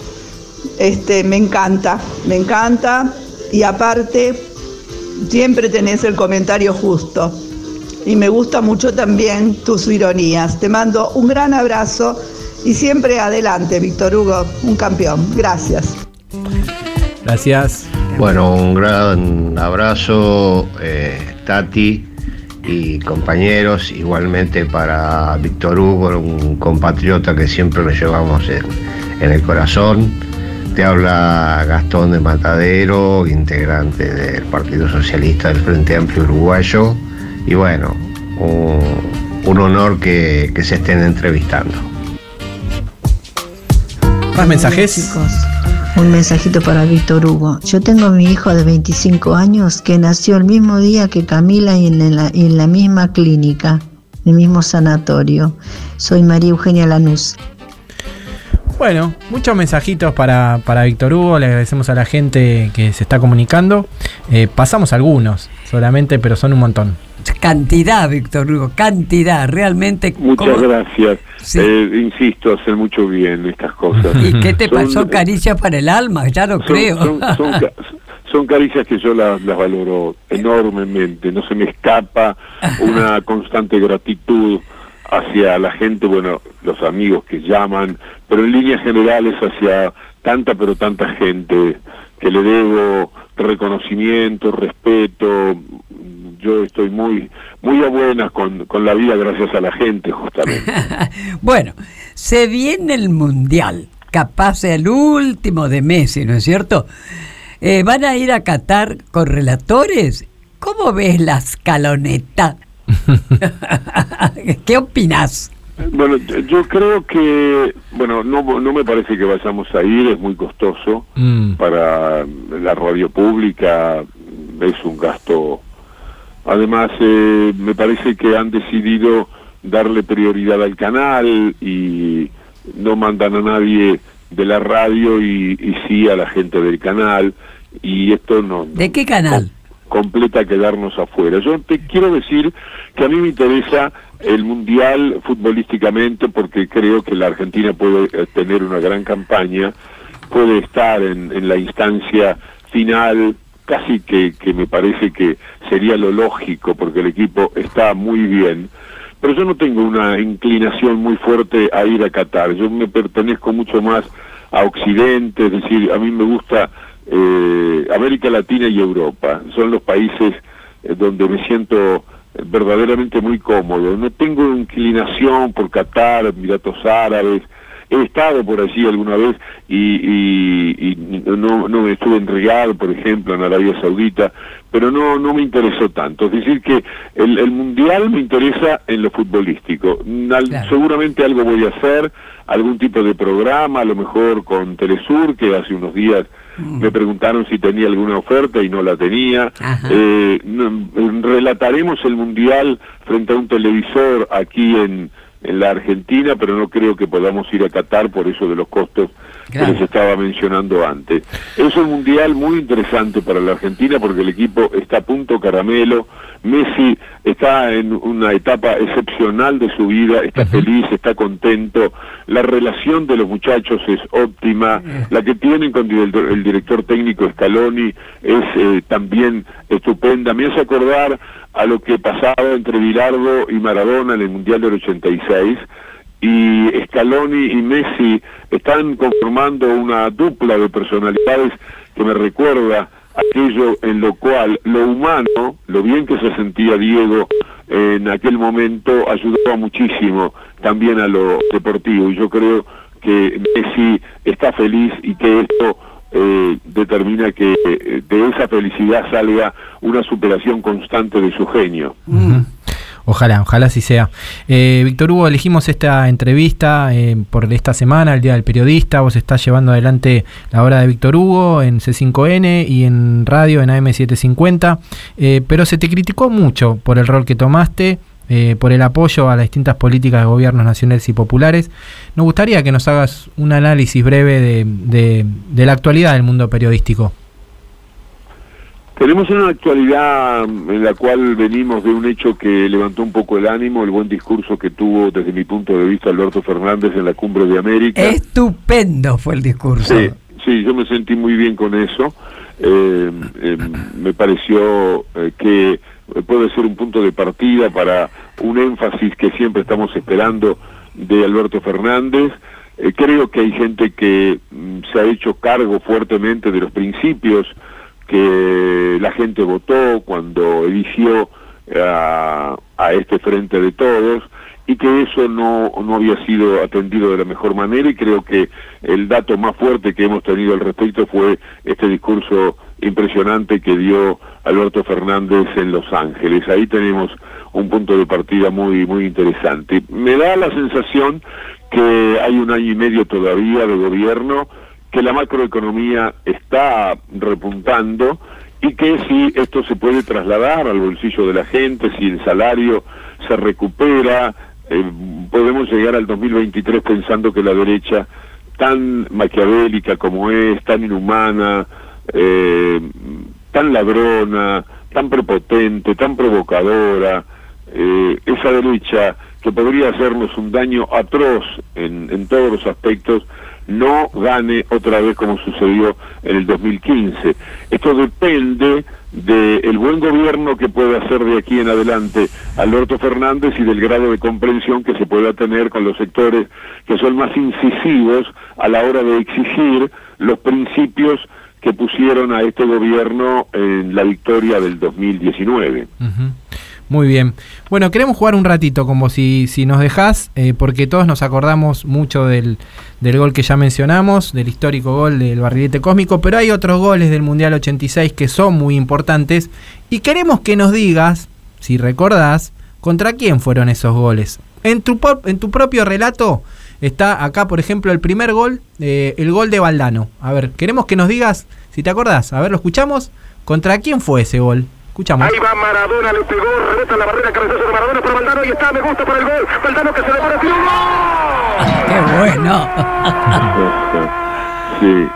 este, me encanta, me encanta. Y aparte, siempre tenés el comentario justo. Y me gusta mucho también tus ironías. Te mando un gran abrazo y siempre adelante, Víctor Hugo, un campeón. Gracias. Gracias. Bueno, un gran abrazo, eh, Tati y compañeros, igualmente para Víctor Hugo, un compatriota que siempre lo llevamos en, en el corazón. Te habla Gastón de Matadero, integrante del Partido Socialista del Frente Amplio Uruguayo. Y bueno, un, un honor que, que se estén entrevistando. ¿Más mensajes? Chicos, un mensajito para Víctor Hugo. Yo tengo a mi hijo de 25 años que nació el mismo día que Camila y en la, misma clínica, en el mismo sanatorio. Soy María Eugenia Lanús. Bueno, muchos mensajitos para, para Víctor Hugo. Le agradecemos a la gente que se está comunicando. Eh, pasamos algunos solamente, pero son un montón. Cantidad, Víctor Hugo, cantidad, realmente. Muchas ¿cómo- gracias. Sí. Eh, insisto, hacen mucho bien estas cosas. ¿Y qué te Son- pasó? Caricias para el alma, ya lo son, creo. son- son ca- son caricias que yo las, las valoro enormemente. No se me escapa una constante gratitud hacia la gente, bueno, los amigos que llaman, pero en líneas generales hacia tanta, pero tanta gente que le debo reconocimiento, respeto. Yo estoy muy, muy a buenas con, con la vida gracias a la gente, justamente. bueno, se viene el Mundial, capaz el último de Messi, ¿no es cierto? Eh, ¿Van a ir a Qatar con relatores? ¿Cómo ves la escaloneta? ¿Qué opinas? Bueno, yo- yo creo que, bueno, no, no me parece que vayamos a ir, es muy costoso Mm. para la radio pública, es un gasto. Además, eh, me parece que han decidido darle prioridad al canal y no mandan a nadie de la radio y, y sí a la gente del canal y esto no, ¿De qué canal? completa quedarnos afuera. Yo te quiero decir que a mí me interesa el mundial futbolísticamente porque creo que la Argentina puede eh, tener una gran campaña, puede estar en, en la instancia final, casi que, que me parece que sería lo lógico porque el equipo está muy bien. Pero yo no tengo una inclinación muy fuerte a ir a Qatar. Yo me pertenezco mucho más a Occidente, es decir, a mí me gusta eh, América Latina y Europa. Son los países eh, donde me siento verdaderamente muy cómodo. No tengo inclinación por Qatar, Emiratos Árabes. He estado por allí alguna vez y, y- y no, no estuve en Riyadh, por ejemplo, en Arabia Saudita, pero no, no me interesó tanto. Es decir, que el, el Mundial me interesa en lo futbolístico. Al- Seguramente algo voy a hacer, algún tipo de programa, a lo mejor con Telesur, que hace unos días me preguntaron si tenía alguna oferta y no la tenía. Eh, relataremos el Mundial frente a un televisor aquí en, en la Argentina, pero no creo que podamos ir a Qatar por eso de los costos Claro. que les estaba mencionando antes. Es un Mundial muy interesante para la Argentina porque el equipo está a punto caramelo. Messi está en una etapa excepcional de su vida, está feliz, está contento. La relación de los muchachos es óptima. La que tienen con el, el director técnico Scaloni es eh, también estupenda. Me hace acordar a lo que pasaba entre Bilardo y Maradona en el Mundial del 86 y Scaloni y Messi están conformando una dupla de personalidades que me recuerda aquello en lo cual lo humano, lo bien que se sentía Diego en aquel momento, ayudaba muchísimo también a lo deportivo. Y yo creo que Messi está feliz y que esto eh, determina que eh, de esa felicidad salga una superación constante de su genio. Ojalá, ojalá así sea. Eh, Víctor Hugo, elegimos esta entrevista eh, por esta semana, el Día del Periodista. Vos estás llevando adelante la hora de Víctor Hugo en C5N y en radio en AM750, eh, pero se te criticó mucho por el rol que tomaste. Eh, por el apoyo a las distintas políticas de gobiernos nacionales y populares. Nos gustaría que nos hagas un análisis breve de, de- de la actualidad del mundo periodístico. Tenemos una actualidad en la cual venimos de un hecho que levantó un poco el ánimo, el buen discurso que tuvo desde mi punto de vista Alberto Fernández en la Cumbre de América. Estupendo fue el discurso. Sí, sí, yo me sentí muy bien con eso. Eh, eh, me pareció eh, que puede ser un punto de partida para un énfasis que siempre estamos esperando de Alberto Fernández. Eh, creo que hay gente que mm, se ha hecho cargo fuertemente de los principios que la gente votó cuando eligió a, a este frente de todos y que eso no, no había sido atendido de la mejor manera y creo que el dato más fuerte que hemos tenido al respecto fue este discurso impresionante que dio Alberto Fernández en Los Ángeles. Ahí tenemos un punto de partida muy muy interesante. Me da la sensación que hay un año y medio todavía de gobierno, que la macroeconomía está repuntando y que si esto se puede trasladar al bolsillo de la gente, si el salario se recupera, eh, podemos llegar al 2023 pensando que la derecha, tan maquiavélica como es, tan inhumana, eh, tan ladrona, tan prepotente, tan provocadora, eh, esa derecha que podría hacernos un daño atroz en, todos los aspectos, no gane otra vez como sucedió en el 2015. Esto depende del buen gobierno que pueda hacer de aquí en adelante Alberto Fernández y del grado de comprensión que se pueda tener con los sectores que son más incisivos a la hora de exigir los principios que pusieron a este gobierno en la victoria del 2019. Ujú. Muy bien. Bueno, queremos jugar un ratito, como si, si nos dejás, eh, porque todos nos acordamos mucho del, del gol que ya mencionamos, del histórico gol del barrilete cósmico, pero hay otros goles del Mundial 86 que son muy importantes y queremos que nos digas, si recordás, contra quién fueron esos goles. En tu, en tu propio relato está acá, por ejemplo, el primer gol, eh, el gol de Valdano. A ver, queremos que nos digas, si te acordás, a ver, lo escuchamos, ¿contra quién fue ese gol? Escuchamos. Ahí va Maradona, le pegó, rebota la barrera, cabezazo de Maradona para Valdano y está, me gusta para el gol. Valdano que se demora, tiro, ¡gol! ¡Qué bueno! Sí,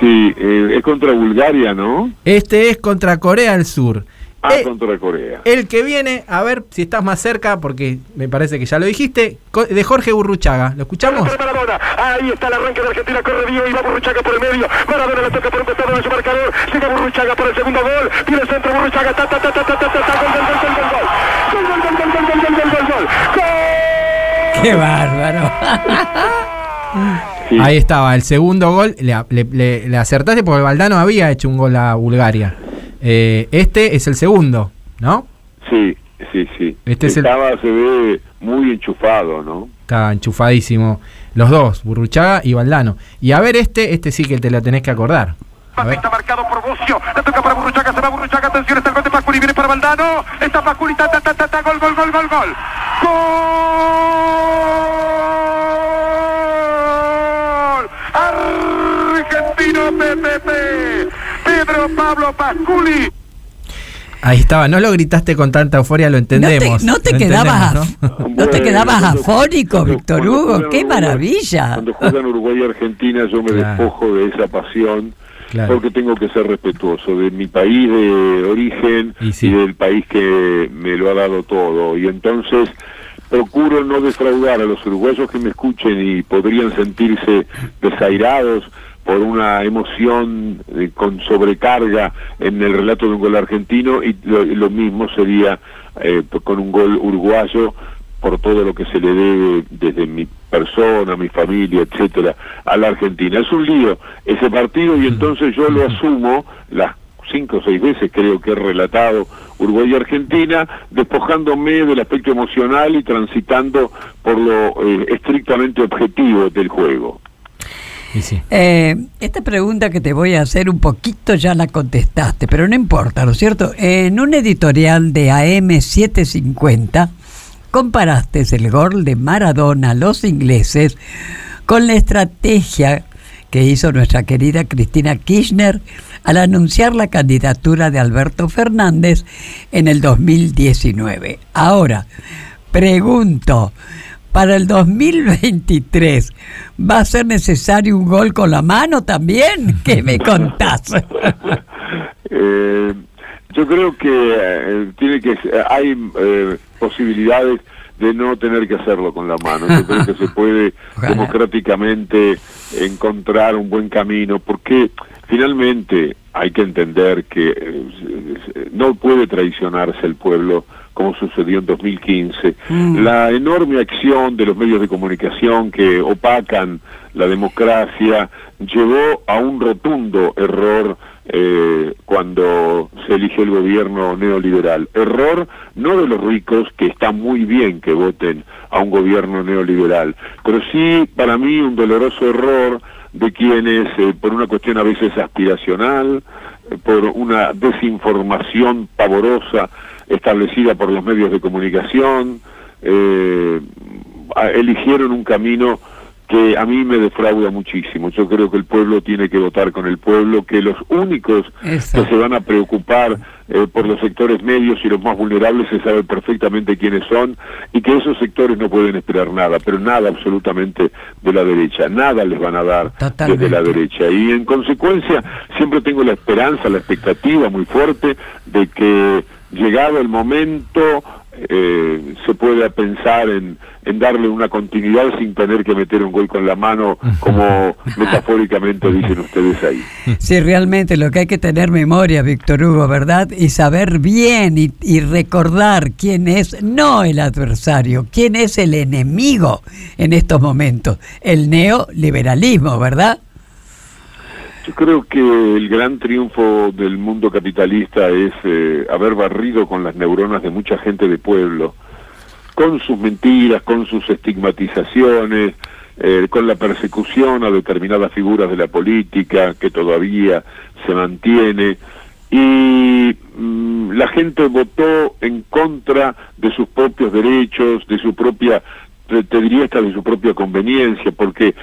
sí, eh, es contra Bulgaria, ¿no? Este es contra Corea del Sur. Ah, eh, contra Corea. El que viene, a ver si estás más cerca, porque me parece que ya lo dijiste, de Jorge Burruchaga. ¿Lo escuchamos? Maradona. Ahí está el arranque de Argentina, corre Diego y va Burruchaga por el medio. Maradona le toca por un costado de su marcador. Llega Burruchaga por el segundo gol. Tiene centro Burruchaga. Ta, ta, ta, ta, ta, ta, ta, gol, gol, gol, gol, gol. Gol, gol, gol, gol, gol, gol, gol, gol. ¡Gol! ¡Qué bárbaro! Sí. Ahí estaba, el segundo gol, le, le, le, le acertaste porque Valdano había hecho un gol a Bulgaria. Eh, este es el segundo, ¿no? Sí, sí, sí. Este es el- Estaba, se ve muy enchufado, ¿no? Está enchufadísimo. Los dos, Burruchaga y Valdano. Y a ver este, este sí que te lo tenés que acordar. Está marcado por Bocio. Le toca para Burruchaga. Se va Burruchaga. Atención, está el gol de Facuri. Viene para Valdano. Está Facuri. Ta, ta, ta, ta, ta, gol, gol, gol, gol, gol. ¡Gol! Argentino PPP. Pedro Pablo Pasculi. Ahí estaba, no lo gritaste con tanta euforia, lo entendemos. no te quedabas ¿no? ¿No te quedabas afónico, Víctor cuando Hugo? ¡Qué Uruguay- maravilla! Cuando juegan Uruguay y Argentina yo me Claro. despojo de esa pasión Claro. porque tengo que ser respetuoso de mi país de origen Y y, del país que me lo ha dado todo. Y entonces procuro no defraudar a los uruguayos que me escuchen y podrían sentirse desairados por una emoción eh, con sobrecarga en el relato de un gol argentino y lo, lo mismo sería eh, con un gol uruguayo por todo lo que se le debe desde mi persona, mi familia, etcétera, a la Argentina. Es un lío ese partido y entonces yo lo asumo las cinco o seis veces creo que he relatado Uruguay y Argentina, despojándome del aspecto emocional y transitando por lo eh, estrictamente objetivo del juego. Eh, esta pregunta que te voy a hacer un poquito ya la contestaste, pero no importa, ¿no es cierto? En un editorial de AM750 comparaste el gol de Maradona a los ingleses con la estrategia que hizo nuestra querida Cristina Kirchner al anunciar la candidatura de Alberto Fernández en el 2019. Ahora, pregunto, para el 2023, ¿va a ser necesario un gol con la mano también? ¿Qué me contás? eh, yo creo que eh, tiene que hay eh, posibilidades de no tener que hacerlo con la mano. Yo creo que se puede democráticamente encontrar un buen camino, porque finalmente hay que entender que eh, no puede traicionarse el pueblo como sucedió en 2015. Mm. La enorme acción de los medios de comunicación que opacan la democracia llevó a un rotundo error eh, cuando se eligió el gobierno neoliberal. Error no de los ricos, que está muy bien que voten a un gobierno neoliberal, pero sí para mí un doloroso error de quienes, eh, por una cuestión a veces aspiracional, eh, por una desinformación pavorosa, establecida por los medios de comunicación, eh, eligieron un camino que a mí me defrauda muchísimo. Yo creo que el pueblo tiene que votar con el pueblo, que los únicos que se van a preocupar eh, por los sectores medios y los más vulnerables se sabe perfectamente quiénes son y que esos sectores no pueden esperar nada, pero nada absolutamente de la derecha, nada les van a dar desde la derecha. Y en consecuencia siempre tengo la esperanza, la expectativa muy fuerte de que llegado el momento, eh, se pueda pensar en, en, darle una continuidad sin tener que meter un gol con la mano, como metafóricamente dicen ustedes ahí. Sí, realmente lo que hay que tener memoria, Víctor Hugo, ¿verdad? Y saber bien y, y recordar quién es, no el adversario, quién es el enemigo en estos momentos, el neoliberalismo, ¿verdad? Yo creo que el gran triunfo del mundo capitalista es eh, haber barrido con las neuronas de mucha gente de pueblo, con sus mentiras, con sus estigmatizaciones, eh, con la persecución a determinadas figuras de la política que todavía se mantiene. Y mm, la gente votó en contra de sus propios derechos, de su propia te, diría hasta de su propia conveniencia, porque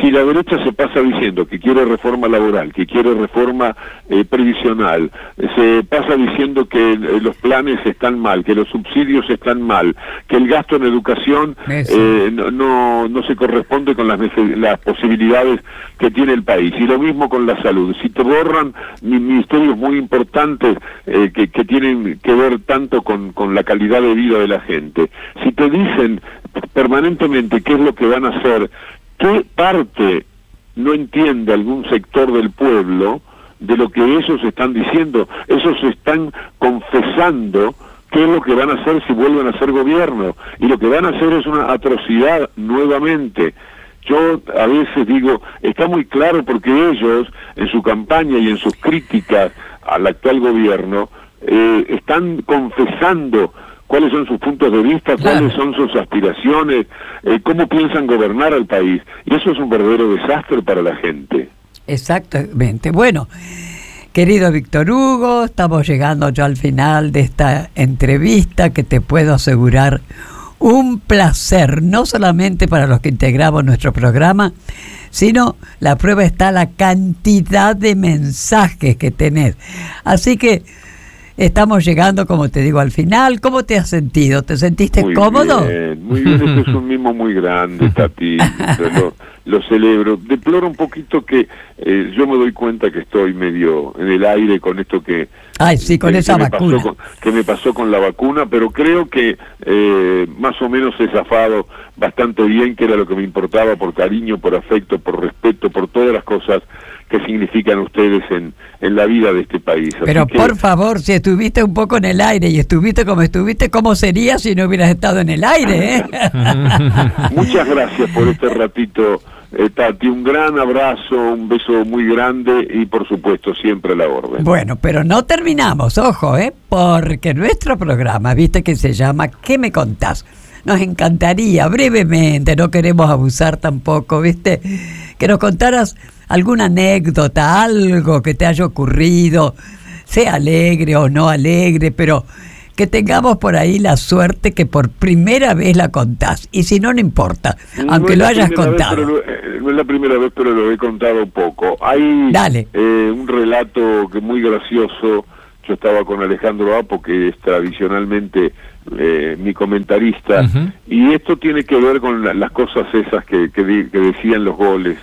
si la derecha se pasa diciendo que quiere reforma laboral, que quiere reforma eh, previsional, se pasa diciendo que eh, los planes están mal, que los subsidios están mal, que el gasto en educación eh, no, no, se corresponde con las, las posibilidades que tiene el país, y lo mismo con la salud. Si te borran ministerios muy importantes que, que tienen que ver tanto con, con la calidad de vida de la gente, si te dicen permanentemente qué es lo que van a hacer, qué parte no entiende algún sector del pueblo de lo que ellos están diciendo, ellos están confesando qué es lo que van a hacer si vuelven a ser gobierno, y lo que van a hacer es una atrocidad nuevamente. Yo a veces digo, está muy claro porque ellos, en su campaña y en sus críticas al actual gobierno, eh, están confesando cuáles son sus puntos de vista, cuáles son sus aspiraciones, eh, cómo piensan gobernar al país. Y eso es un verdadero desastre para la gente. Exactamente. Bueno, querido Víctor Hugo, estamos llegando ya al final de esta entrevista que te puedo asegurar un placer, no solamente para los que integramos nuestro programa, sino la prueba está la cantidad de mensajes que tenés. Así que Estamos llegando, como te digo, al final. ¿Cómo te has sentido? ¿Te sentiste cómodo? Bien, muy bien, este es un mimo muy grande, Tati. lo, celebro. Deploro un poquito que eh, yo me doy cuenta que estoy medio en el aire con esto que... Ay, sí, con esa vacuna. que me pasó con la vacuna, pero creo que eh, más o menos he zafado bastante bien, que era lo que me importaba por cariño, por afecto, por respeto, por todas las cosas que significan ustedes en, en la vida de este país. Pero por favor, si estuviste un poco en el aire y estuviste como estuviste, ¿cómo sería si no hubieras estado en el aire? Eh? Muchas gracias por este ratito. Eh, Tati, un gran abrazo, un beso muy grande y por supuesto siempre la orden. Bueno, pero no terminamos, ojo, ¿eh? porque nuestro programa, viste que se llama ¿Qué me contás? nos encantaría, brevemente, no queremos abusar tampoco, ¿viste? Que nos contaras alguna anécdota, algo que te haya ocurrido, sea alegre o no alegre, pero que tengamos por ahí la suerte que por primera vez la contás. Y si no, no importa, aunque lo hayas vez, contado. pero eh, no es la primera vez, pero lo he contado poco. Hay Dale. eh, un relato que muy gracioso. Yo estaba con Alejandro Apo, que es tradicionalmente eh, mi comentarista, y esto tiene que ver con la- las cosas esas que, que di- que decían los goles.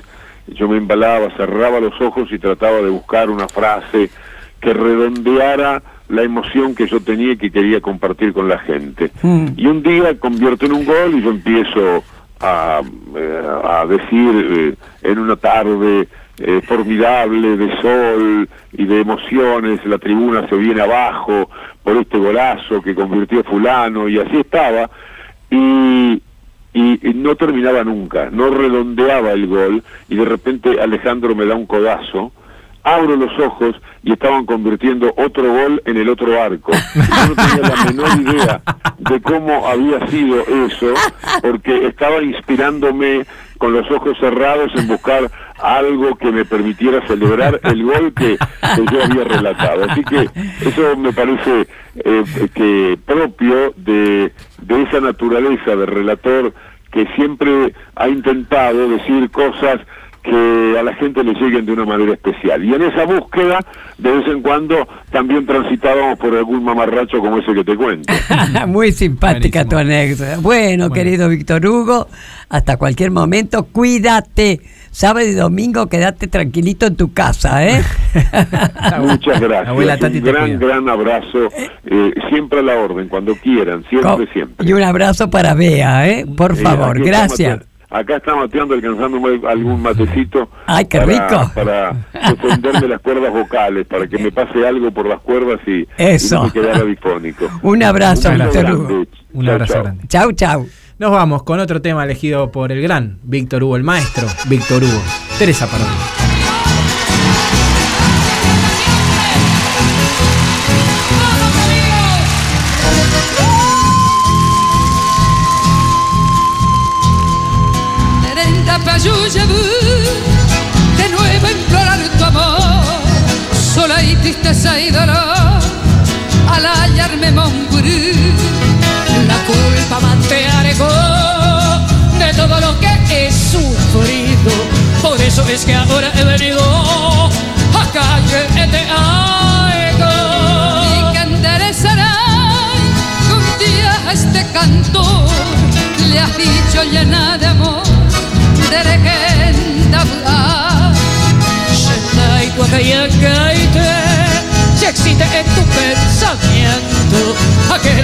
Yo me embalaba, cerraba los ojos y trataba de buscar una frase que redondeara la emoción que yo tenía y que quería compartir con la gente. Y un día convierto en un gol y yo empiezo a, eh, a decir eh, en una tarde eh, formidable de sol y de emociones, la tribuna se viene abajo por este golazo que convirtió fulano y así estaba y, y, y no terminaba nunca, no redondeaba el gol y de repente Alejandro me da un codazo abro los ojos y estaban convirtiendo otro gol en el otro arco. Yo no tenía la menor idea de cómo había sido eso, porque estaba inspirándome con los ojos cerrados en buscar algo que me permitiera celebrar el gol que, yo había relatado. Así que eso me parece eh, que propio de, de esa naturaleza de relator que siempre ha intentado decir cosas que a la gente le lleguen de una manera especial. Y en esa búsqueda, de vez en cuando, también transitábamos por algún mamarracho como ese que te cuento. Muy simpática tu anécdota. Bueno, querido Víctor Hugo, hasta cualquier momento, cuídate. Sábado y domingo, quédate tranquilito en tu casa, ¿eh? Muchas gracias. Abuela Tati Un te gran, gran abrazo. eh, siempre a la orden, cuando quieran, siempre, siempre. Y un abrazo para Bea, ¿eh? Por Eh, favor, gracias. Acá está mateando, alcanzándome algún matecito. Ay, qué para, rico. Para defenderme las cuerdas vocales, para que me pase algo por las cuerdas y, Eso. y no me quedara difónico. Un abrazo, Un Víctor grande. Hugo. Un Chau, abrazo chau. grande. Chau, chau. Nos vamos con otro tema elegido por el gran Víctor Hugo, el maestro Víctor Hugo. Teresa Parodi.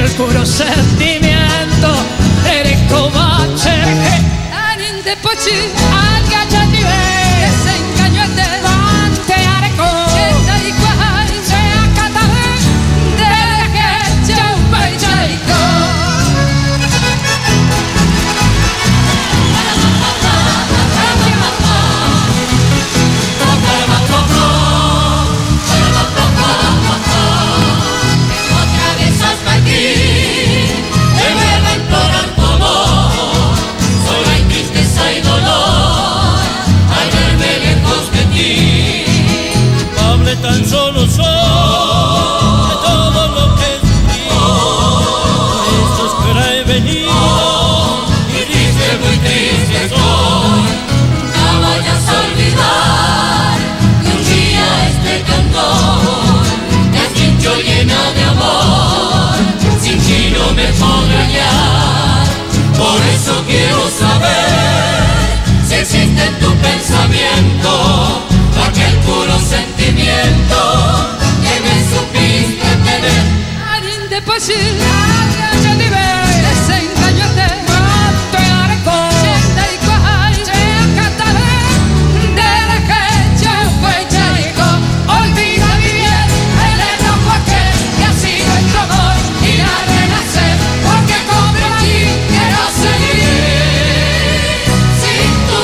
Aquel puro pochi, al tan solo soy de todo lo que sufrí. Por eso es que ahora he venido Y triste, muy triste estoy, no vayas a olvidar que un día este cantor te has llena de amor, sin ti no me puedo hallar. Por eso quiero saber si existe en tu pensamiento Anin de pochi, al gachanive, que se engañó de ante areco. Shenai Kwahai, se acatabe, de que chaupai chaiko. Olvida mi bien el enojo aquel que ha sido nuestro amor y a renacer, porque como aquí quiero seguir sin tu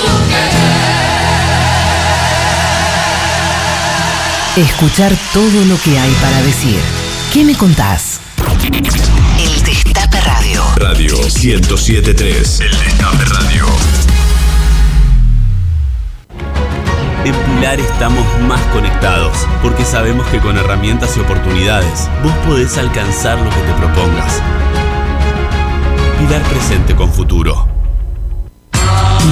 Escuchar todo lo que hay para decir. ¿Qué me contás? El Destape Radio. Radio 1073. El Destape Radio. En Pilar estamos más conectados, porque sabemos que con herramientas y oportunidades vos podés alcanzar lo que te propongas. Pilar presente con futuro.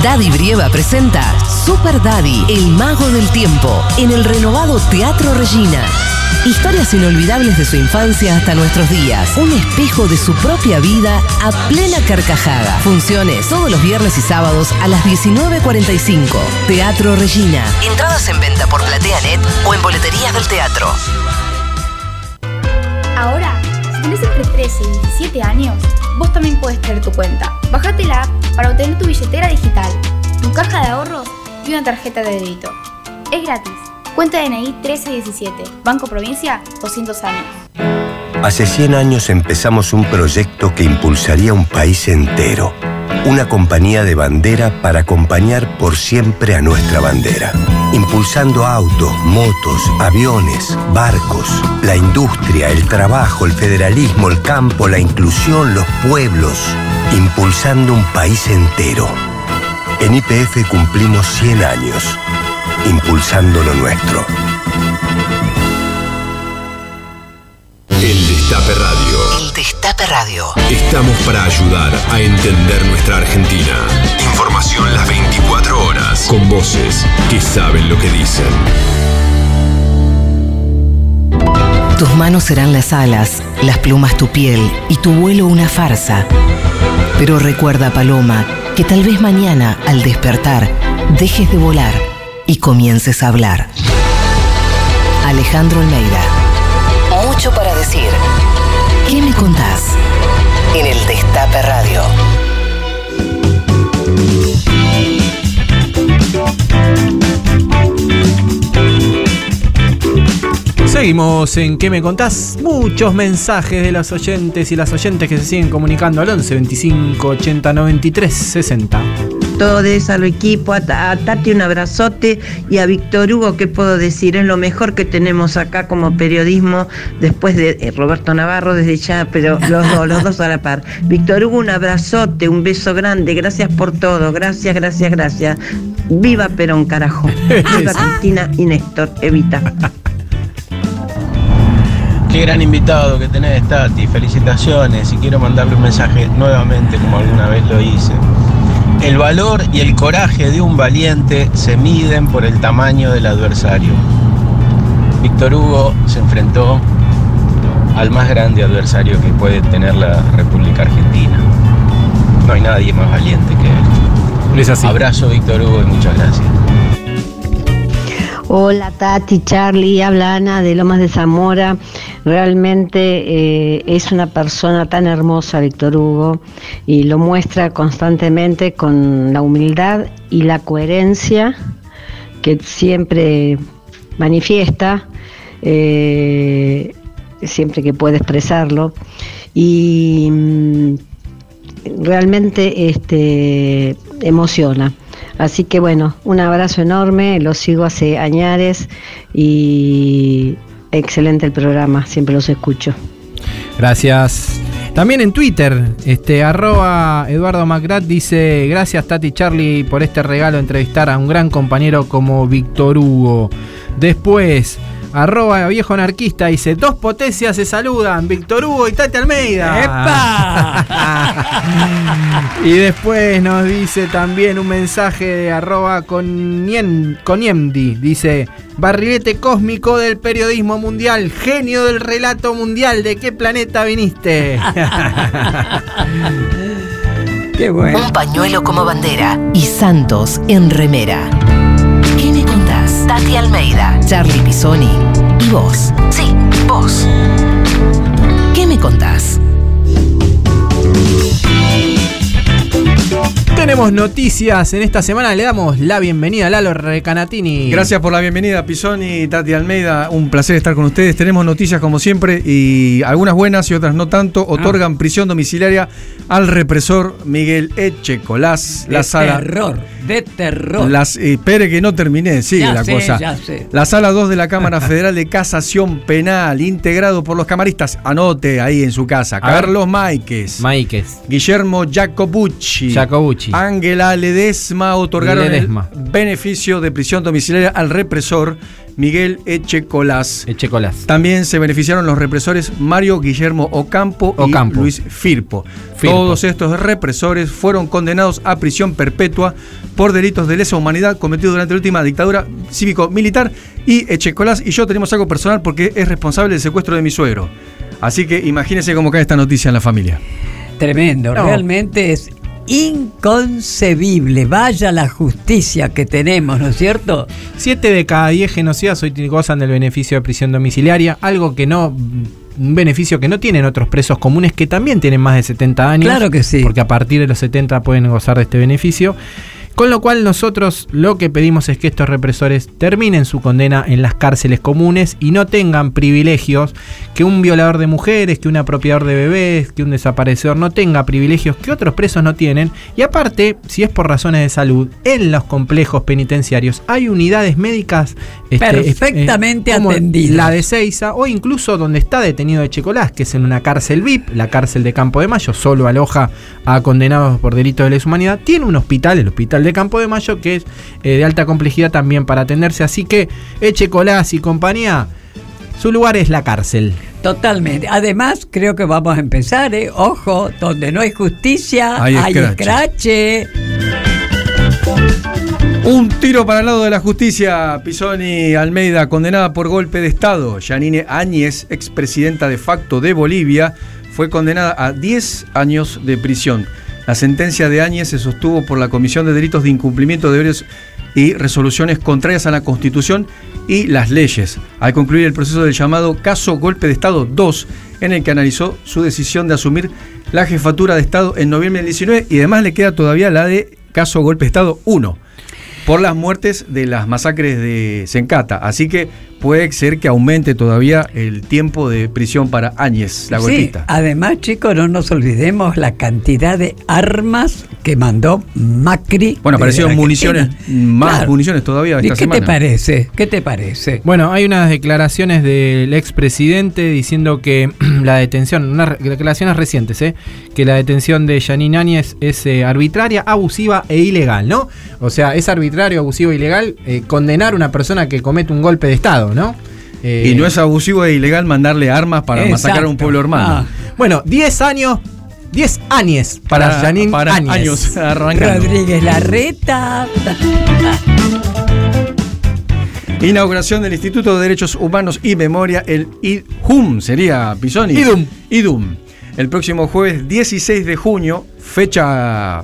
Daddy Brieva presenta Super Daddy, el mago del tiempo, en el renovado Teatro Regina. Historias inolvidables de su infancia hasta nuestros días. Un espejo de su propia vida a plena carcajada. Funciones todos los viernes y sábados a las 19.45. Teatro Regina. Entradas en venta por PlateaNet o en boleterías del teatro. Ahora, si tenés entre 13 y 17 años, vos también puedes tener tu cuenta. Bajate la app para obtener tu billetera digital, tu caja de ahorros y una tarjeta de débito. Es gratis. Cuenta DNI 1317. Banco Provincia, 200 años. Hace 100 años empezamos un proyecto que impulsaría un país entero. Una compañía de bandera para acompañar por siempre a nuestra bandera. Impulsando autos, motos, aviones, barcos, la industria, el trabajo, el federalismo, el campo, la inclusión, los pueblos. Impulsando un país entero. En IPF cumplimos 100 años. Impulsando lo nuestro. El Destape Radio. El Destape Radio. Estamos para ayudar a entender nuestra Argentina. Información las 24 horas. Con voces que saben lo que dicen. Tus manos serán las alas, las plumas tu piel y tu vuelo una farsa. Pero recuerda, Paloma, que tal vez mañana, al despertar, dejes de volar y comiences a hablar. Alejandro Almeida. Mucho para decir. ¿Qué me contás? En el Destape Radio. Seguimos en ¿Qué me contás? Muchos mensajes de los oyentes y las oyentes que se siguen comunicando al 11 25 80 93 60. Todos, al equipo, a, Ta- a Tati un abrazote y a Víctor Hugo, ¿qué puedo decir? Es lo mejor que tenemos acá como periodismo después de eh, Roberto Navarro desde ya, pero los dos, los dos a la par. Víctor Hugo, un abrazote, un beso grande, gracias por todo, gracias, gracias, gracias. Viva Perón, carajo. Viva Cristina y Néstor, Evita. Qué gran invitado que tenés, Tati. Felicitaciones. Y quiero mandarle un mensaje nuevamente, como alguna vez lo hice. El valor y el coraje de un valiente se miden por el tamaño del adversario. Víctor Hugo se enfrentó al más grande adversario que puede tener la República Argentina. No hay nadie más valiente que él. Abrazo, Víctor Hugo, y muchas gracias. Hola Tati, Charlie, habla Ana de Lomas de Zamora. Realmente eh, es una persona tan hermosa, Víctor Hugo, y lo muestra constantemente con la humildad y la coherencia que siempre manifiesta, eh, siempre que puede expresarlo. Y mm, realmente este, emociona. Así que bueno, un abrazo enorme, lo sigo hace añares y excelente el programa, siempre los escucho. Gracias. También en Twitter, este, arroba Eduardo Macrat dice, gracias Tati Charlie por este regalo entrevistar a un gran compañero como Víctor Hugo. Después, arroba viejo anarquista dice, dos potencias se saludan, Víctor Hugo y Tati Almeida. y después nos dice también un mensaje de arroba con Coniemdi, dice, barrilete cósmico del periodismo mundial, genio del relato mundial, ¿de qué planeta viniste? Qué Un pañuelo como bandera y Santos en remera. Tati Almeida, Charlie Pisoni y vos. Sí, vos. ¿Qué me contás? Tenemos noticias en esta semana. Le damos la bienvenida a Lalo Recanatini. Gracias por la bienvenida, Pisoni y Tati Almeida. Un placer estar con ustedes. Tenemos noticias como siempre y algunas buenas y otras no tanto. Otorgan prisión domiciliaria al represor Miguel Echecolás. De La sala. terror, de terror. Las, eh, espere que no terminé, sigue Ya la sé, cosa. ya sé. La sala 2 de la Cámara Federal de Casación Penal, integrado por los camaristas, anote ahí en su casa, A. Carlos Máiquez, Máiquez, Guillermo Jacobucci, Jacobucci. Ángela Ledesma otorgaron Ledesma. el beneficio de prisión domiciliaria al represor Miguel Echecolás. Echecolás. También se beneficiaron los represores Mario Guillermo Ocampo, Ocampo. y Luis Firpo. Firpo. Todos estos represores fueron condenados a prisión perpetua por delitos de lesa humanidad cometidos durante la última dictadura cívico-militar. Y Echecolás y yo tenemos algo personal porque es responsable del secuestro de mi suegro. Así que imagínense cómo cae esta noticia en la familia. Tremendo, No. realmente es inconcebible. Vaya la justicia que tenemos, ¿no es cierto? Siete de cada 10 genocidas hoy gozan del beneficio de prisión domiciliaria, algo que no. Un beneficio que no tienen otros presos comunes que también tienen más de 70 años. Claro que sí. Porque a partir de los 70 pueden gozar de este beneficio. Con lo cual nosotros lo que pedimos es que estos represores terminen su condena en las cárceles comunes y no tengan privilegios, que un violador de mujeres, que un apropiador de bebés, que un desaparecedor no tenga privilegios que otros presos no tienen. Y aparte, si es por razones de salud, en los complejos penitenciarios hay unidades médicas este, Perfectamente eh, atendidas. La de Seiza o incluso donde está detenido de Checolás, que es en una cárcel VIP, la cárcel de Campo de Mayo, solo aloja a condenados por delitos de lesa humanidad. Tiene un hospital, el hospital de Campo de Mayo, que es eh, de alta complejidad también para atenderse. Así que Echecolás y compañía, su lugar es la cárcel. Totalmente. Además, creo que vamos a empezar, ¿eh? Ojo, donde no hay justicia, Hay hay, escrache. escrache. Un tiro para el lado de la justicia. Pisoni Almeida, condenada por golpe de Estado. Yanine Áñez, expresidenta de facto de Bolivia, fue condenada a 10 años de prisión. La sentencia de Áñez se sostuvo por la Comisión de Delitos de Incumplimiento de Deberes y Resoluciones contrarias a la Constitución y las leyes, al concluir el proceso del llamado caso Golpe de Estado 2, en el que analizó su decisión de asumir la jefatura de Estado en noviembre del 19 y además le queda todavía la de caso Golpe de Estado 1 por las muertes de las masacres de Sencata. Así que puede ser que aumente todavía el tiempo de prisión para Áñez, la Sí, golpista. además, chicos, no nos olvidemos la cantidad de armas que mandó Macri. Bueno, aparecieron municiones, más Claro. municiones todavía ¿Y esta qué semana. te parece? ¿Qué te parece? Bueno, hay unas declaraciones del expresidente diciendo que la detención, unas declaraciones recientes, ¿eh? que la detención de Janine Áñez es eh, arbitraria, abusiva e ilegal, ¿no? O sea, es arbitrario, abusivo e ilegal eh, condenar a una persona que comete un golpe de Estado, ¿no? Eh, Y no es abusivo e ilegal mandarle armas para Exacto. masacrar a un pueblo hermano. Ah. Bueno, 10 años, 10 años para, Para- Janine para Áñez. años, arrancando. Rodríguez Larreta. Inauguración del Instituto de Derechos Humanos y Memoria, el IDHUM, sería Pisoni. IDUM. IDUM. El próximo jueves 16 de junio, fecha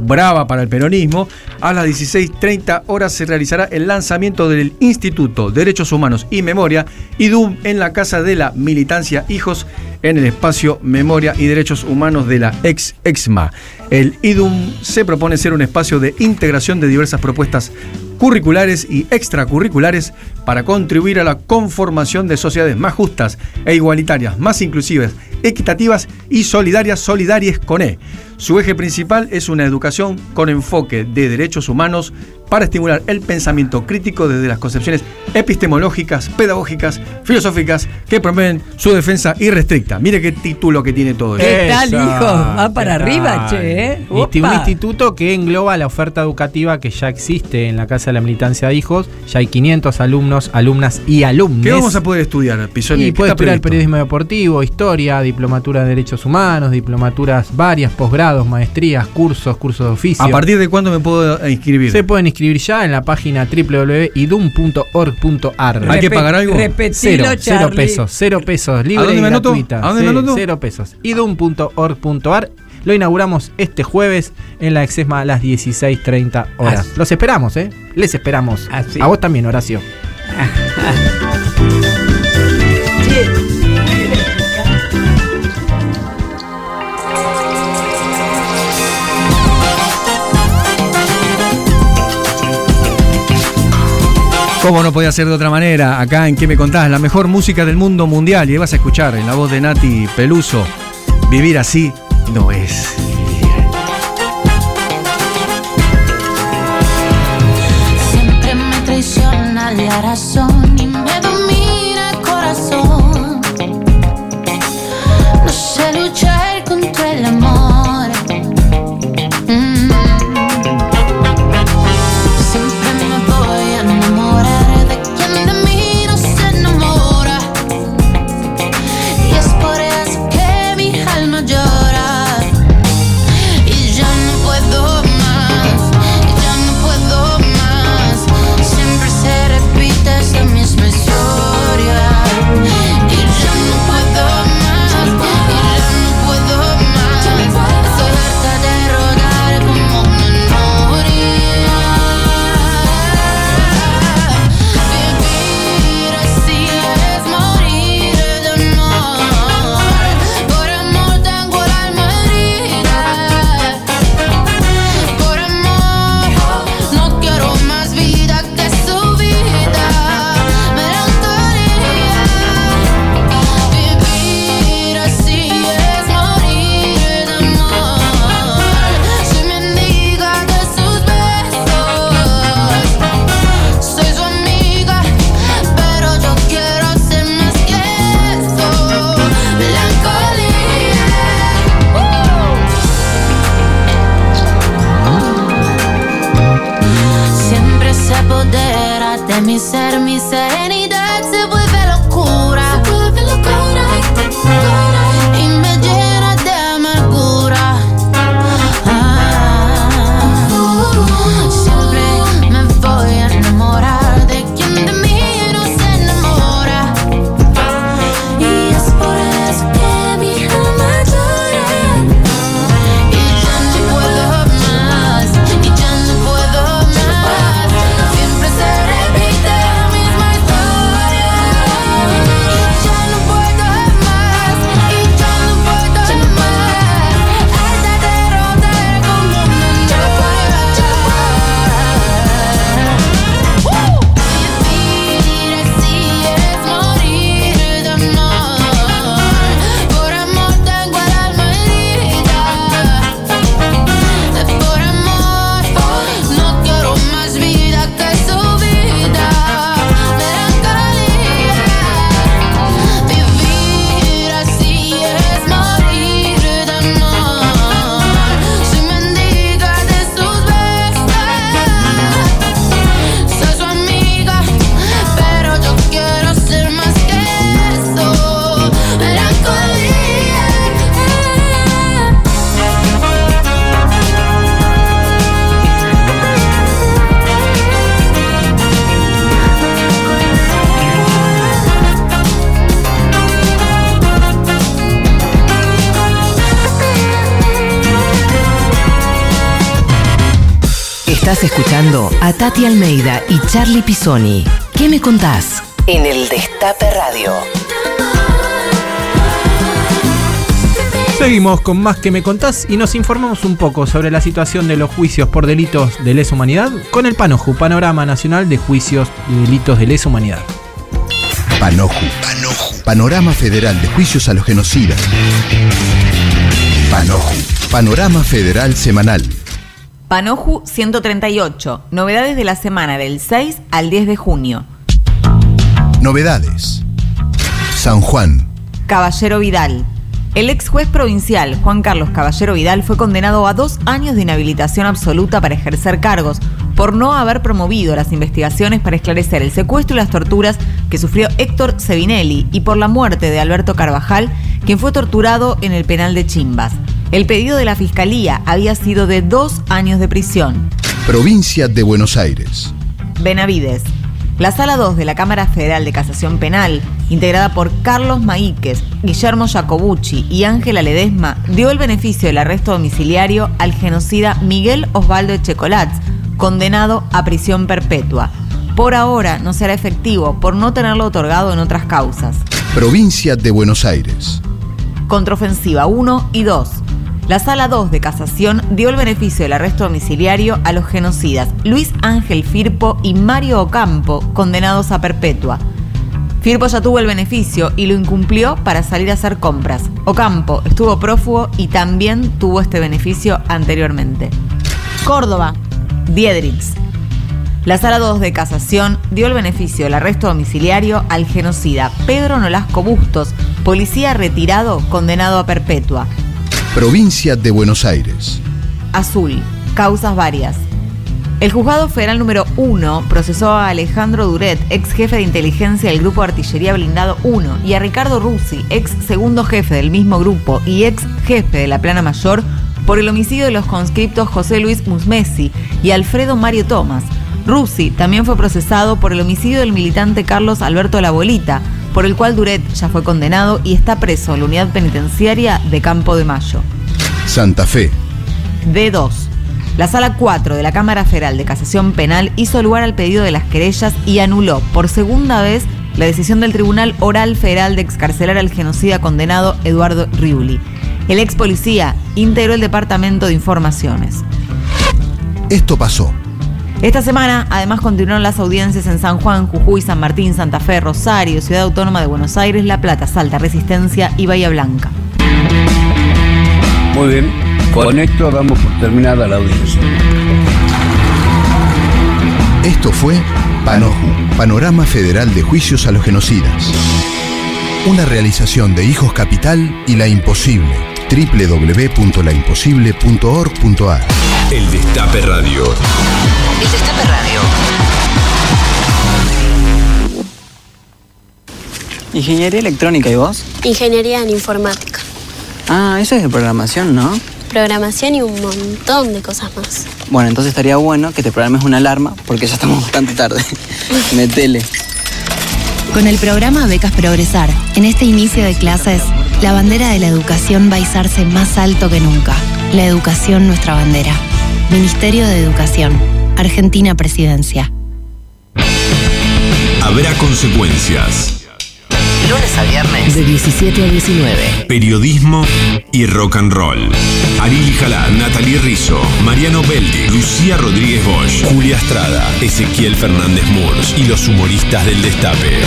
brava para el peronismo, a las 16.30 horas se realizará el lanzamiento del Instituto de Derechos Humanos y Memoria, IDUM, en la Casa de la Militancia Hijos, en el espacio Memoria y Derechos Humanos de la ex EXMA. El IDUM se propone ser un espacio de integración de diversas propuestas curriculares y extracurriculares para contribuir a la conformación de sociedades más justas e igualitarias, más inclusivas, equitativas y solidarias, solidarias con E. Su eje principal es una educación con enfoque de derechos humanos para estimular el pensamiento crítico desde las concepciones epistemológicas, pedagógicas, filosóficas que promueven su defensa irrestricta. Mire qué título que tiene todo ¿Qué esto. tal, hijo? Va para ¿qué arriba, tal? che, ¿eh? Insti- Un instituto que engloba la oferta educativa que ya existe en la Casa de la Militancia de Hijos. Ya hay 500 alumnos, alumnas y alumnes. ¿Qué vamos a poder estudiar, Pisoni? Y ¿Qué puede estudiar periodismo deportivo, historia, diplomatura de derechos humanos, diplomaturas varias, posgrados, maestrías, cursos, cursos de oficio. ¿A partir de cuándo me puedo inscribir? Se pueden inscribir ya en la página www.idum.org.ar. ¿Hay que pagar algo? Repetilo, Cero, pesos, cero pesos, libre ¿A dónde y me anoto? gratuita. ¿A dónde me anoto? Cero pesos. idum.org.ar. Lo inauguramos este jueves en la Exesma a las 16.30 horas. Los esperamos, ¿eh? Les esperamos. A vos también, Horacio. ¿Cómo no podía ser de otra manera? Acá en ¿Qué me contás? La mejor música del mundo mundial. Y vas a escuchar en la voz de Nati Peluso. Vivir así no es Tati Almeida y Charlie Pisoni. ¿Qué me contás? En el Destape Radio. Seguimos con más que me contás y nos informamos un poco sobre la situación de los juicios por delitos de lesa humanidad con el PANOJU, Panorama Nacional de Juicios y Delitos de Lesa Humanidad. Panoju. Panorama Federal de Juicios a los Genocidas. Panoju. Panorama Federal Semanal. Panoju 138. Novedades de la semana del 6 al 10 de junio. Novedades. San Juan. Caballero Vidal. El ex juez provincial Juan Carlos Caballero Vidal fue condenado a dos años de inhabilitación absoluta para ejercer cargos por no haber promovido las investigaciones para esclarecer el secuestro y las torturas que sufrió Héctor Sevinelli y por la muerte de Alberto Carvajal, quien fue torturado en el penal de Chimbas. El pedido de la fiscalía había sido de dos años de prisión. Provincia de Buenos Aires. Benavides. La Sala 2 de la Cámara Federal de Casación Penal, integrada por Carlos Maíquez, Guillermo Jacobucci y Ángela Ledesma, dio el beneficio del arresto domiciliario al genocida Miguel Osvaldo Echecolatz, condenado a prisión perpetua. Por ahora no será efectivo por no tenerlo otorgado en otras causas. Provincia de Buenos Aires. Contraofensiva 1 y 2. La sala 2 de casación dio el beneficio del arresto domiciliario a los genocidas Luis Ángel Firpo y Mario Ocampo, condenados a perpetua. Firpo ya tuvo el beneficio y lo incumplió para salir a hacer compras. Ocampo estuvo prófugo y también tuvo este beneficio anteriormente. Córdoba, Diedrix. La sala 2 de casación dio el beneficio del arresto domiciliario al genocida Pedro Nolasco Bustos, policía retirado condenado a perpetua. Provincia de Buenos Aires. Azul, causas varias. El juzgado federal número 1 procesó a Alejandro Duret, ex jefe de inteligencia del Grupo Artillería Blindado 1, y a Ricardo Rusi, ex segundo jefe del mismo grupo y ex jefe de la Plana Mayor, por el homicidio de los conscriptos José Luis Musmesi y Alfredo Mario Tomás. Rusi también fue procesado por el homicidio del militante Carlos Alberto Labolita, por el cual Duret ya fue condenado y está preso en la unidad penitenciaria de Campo de Mayo. Santa Fe. D2. La sala 4 de la Cámara Federal de Casación Penal hizo lugar al pedido de las querellas y anuló por segunda vez la decisión del Tribunal Oral Federal de excarcelar al genocida condenado Eduardo Riuli. El ex policía integró el Departamento de Informaciones. Esto pasó. Esta semana, además, continuaron las audiencias en San Juan, Jujuy, San Martín, Santa Fe, Rosario, Ciudad Autónoma de Buenos Aires, La Plata, Salta, Resistencia y Bahía Blanca. Muy bien, con esto damos por terminada la audiencia. Esto fue Panoju, Panorama Federal de Juicios a los Genocidas. Una realización de Hijos Capital y La Imposible. www.laimposible.org.ar El Destape Radio. El Destape Radio. Ingeniería electrónica, ¿y vos? Ingeniería en informática, Ah, eso es de programación, ¿no? programación y un montón de cosas más. Bueno, entonces estaría bueno que te programes una alarma porque ya estamos bastante tarde. Metele. Con el programa Becas Progresar, en este inicio de clases, la bandera de la educación va a izarse más alto que nunca. La educación nuestra bandera. Ministerio de Educación. Argentina Presidencia. Habrá consecuencias. Lunes a viernes. De 17 a 19. Periodismo y rock and roll. Ariel Jalá, Natalie Rizzo, Mariano Beldi, Lucía Rodríguez Bosch, Julia Estrada, Ezequiel Fernández Murs y los humoristas del Destape.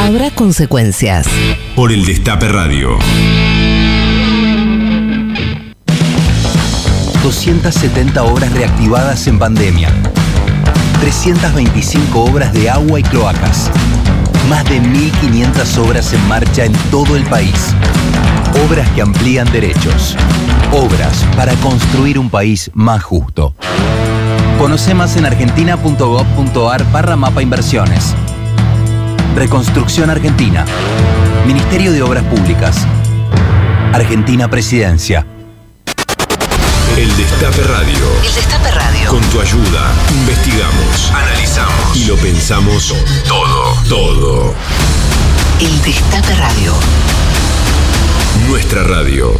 Habrá consecuencias. Por el Destape Radio. 270 obras reactivadas en pandemia. 325 obras de agua y cloacas. Más de 1.500 obras en marcha en todo el país. Obras que amplían derechos. Obras para construir un país más justo. Conoce más en argentina.gov.ar barra mapa inversiones. Reconstrucción Argentina. Ministerio de Obras Públicas. Argentina Presidencia. El Destape Radio. El Destape Radio. Con tu ayuda, investigamos, analizamos y lo pensamos todo, todo. El Destape Radio. Nuestra radio.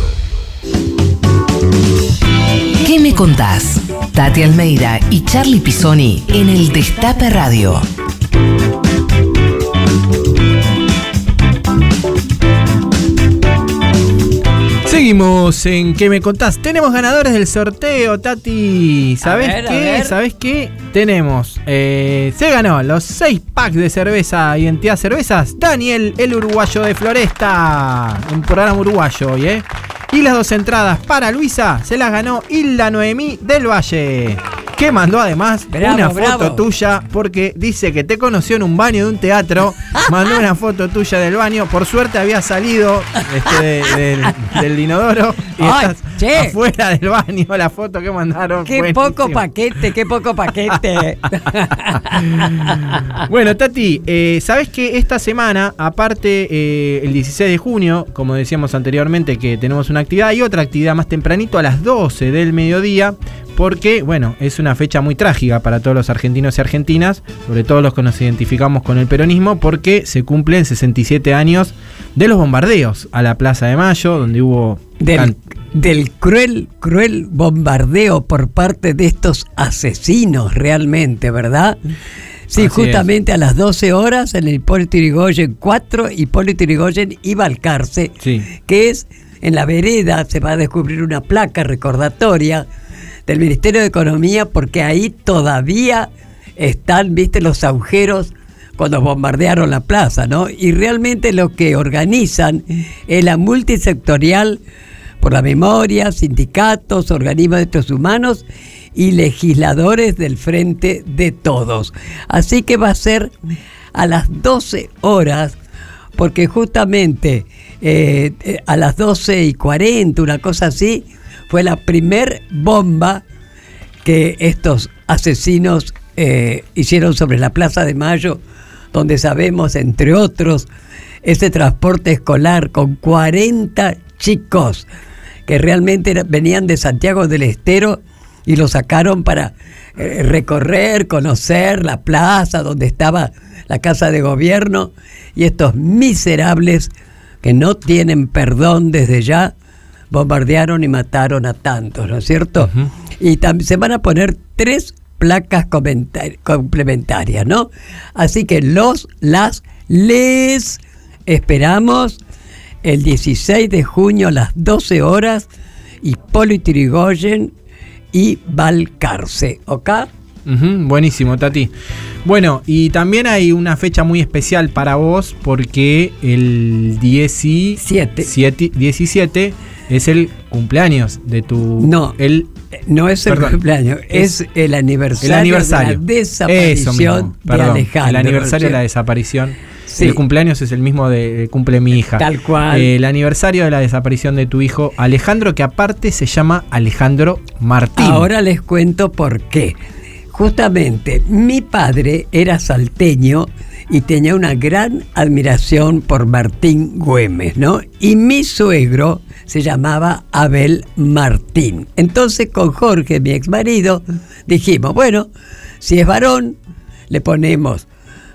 ¿Qué me contás? Tati Almeida y Charlie Pisoni en el Destape Radio. Seguimos en ¿Qué me contás? Tenemos ganadores del sorteo, Tati. ¿Sabés ver, a qué? ver. ¿Sabés qué? Tenemos. eh, se ganó los 6 packs de cerveza Identidad Cervezas. Daniel, el uruguayo de Floresta. Un programa uruguayo hoy, ¿eh? Y las dos entradas para Luisa se las ganó Hilda Noemí del Valle. Que mandó además Bravo, una foto bravo. tuya porque dice que te conoció en un baño de un teatro. Mandó una foto tuya del baño. Por suerte había salido este, de- del, del inodoro y Ay, estás che. afuera del baño. La foto que mandaron. Qué poco paquete, qué poco paquete. Bueno, Tati, eh, sabes que esta semana, aparte eh, el 16 de junio, como decíamos anteriormente, que tenemos una actividad, hay otra actividad más tempranito a las 12 del mediodía, porque, bueno, es una fecha muy trágica para todos los argentinos y argentinas, sobre todo los que nos identificamos con el peronismo, porque se cumplen 67 años de los bombardeos a la Plaza de Mayo, donde hubo... Del, cruel, cruel bombardeo por parte de estos asesinos realmente, ¿verdad? Sí, Así justamente a las 12 horas en el Hipólito Yrigoyen 4, Hipólito Yrigoyen y Balcarce, Sí. que es en la vereda se va a descubrir una placa recordatoria del Ministerio de Economía porque ahí todavía están, viste, los agujeros cuando bombardearon la plaza, ¿no? Y realmente lo que organizan es la multisectorial por la memoria, sindicatos, organismos de derechos humanos y legisladores del Frente de Todos. Así que va a ser a las 12 horas, porque justamente eh, eh, a las 12 y 40, una cosa así, fue la primer bomba que estos asesinos eh, hicieron sobre la Plaza de Mayo, donde sabemos, entre otros, ese transporte escolar con 40 chicos que realmente venían de Santiago del Estero y lo sacaron para eh, recorrer, conocer la plaza donde estaba la casa de gobierno. Y estos miserables que no tienen perdón desde ya bombardearon y mataron a tantos, ¿no es cierto? Y tam- se van a poner tres placas complementarias, ¿no? Así que los, las, les esperamos el 16 de junio a las 12 horas, Hipólito Yrigoyen y Valcarce, ¿ok? Ujú, buenísimo, Tati. Bueno, y también hay una fecha muy especial para vos porque el 17, 17 es el cumpleaños de tu... No, el, no es el Perdón. cumpleaños, es, el aniversario, el aniversario. de la desaparición mismo, de perdón, Alejandro. El aniversario de la desaparición. Sí. El cumpleaños es el mismo de cumple mi hija. Tal cual. Eh, el aniversario de la desaparición de tu hijo Alejandro, que aparte se llama Alejandro Martín. Ahora les cuento por qué. Justamente, mi padre era salteño y tenía una gran admiración por Martín Güemes, ¿no? Y mi suegro se llamaba Abel Martín. Entonces con Jorge, mi ex marido, dijimos, bueno, si es varón, le ponemos,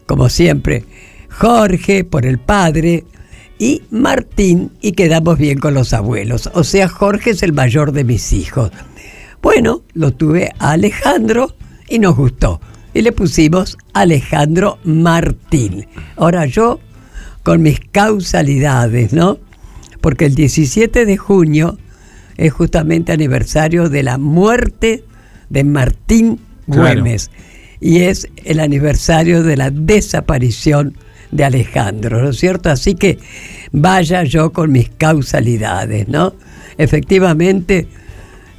como siempre, Jorge por el padre y Martín y quedamos bien con los abuelos. O sea, Jorge es el mayor de mis hijos. Bueno, lo tuve a Alejandro y nos gustó. Y le pusimos Alejandro Martín. Ahora yo, con mis causalidades, ¿no? Porque el 17 de junio es justamente aniversario de la muerte de Martín Claro. Güemes. Y es el aniversario de la desaparición de Alejandro, ¿no es cierto? Así que vaya yo con mis causalidades, ¿no? Efectivamente,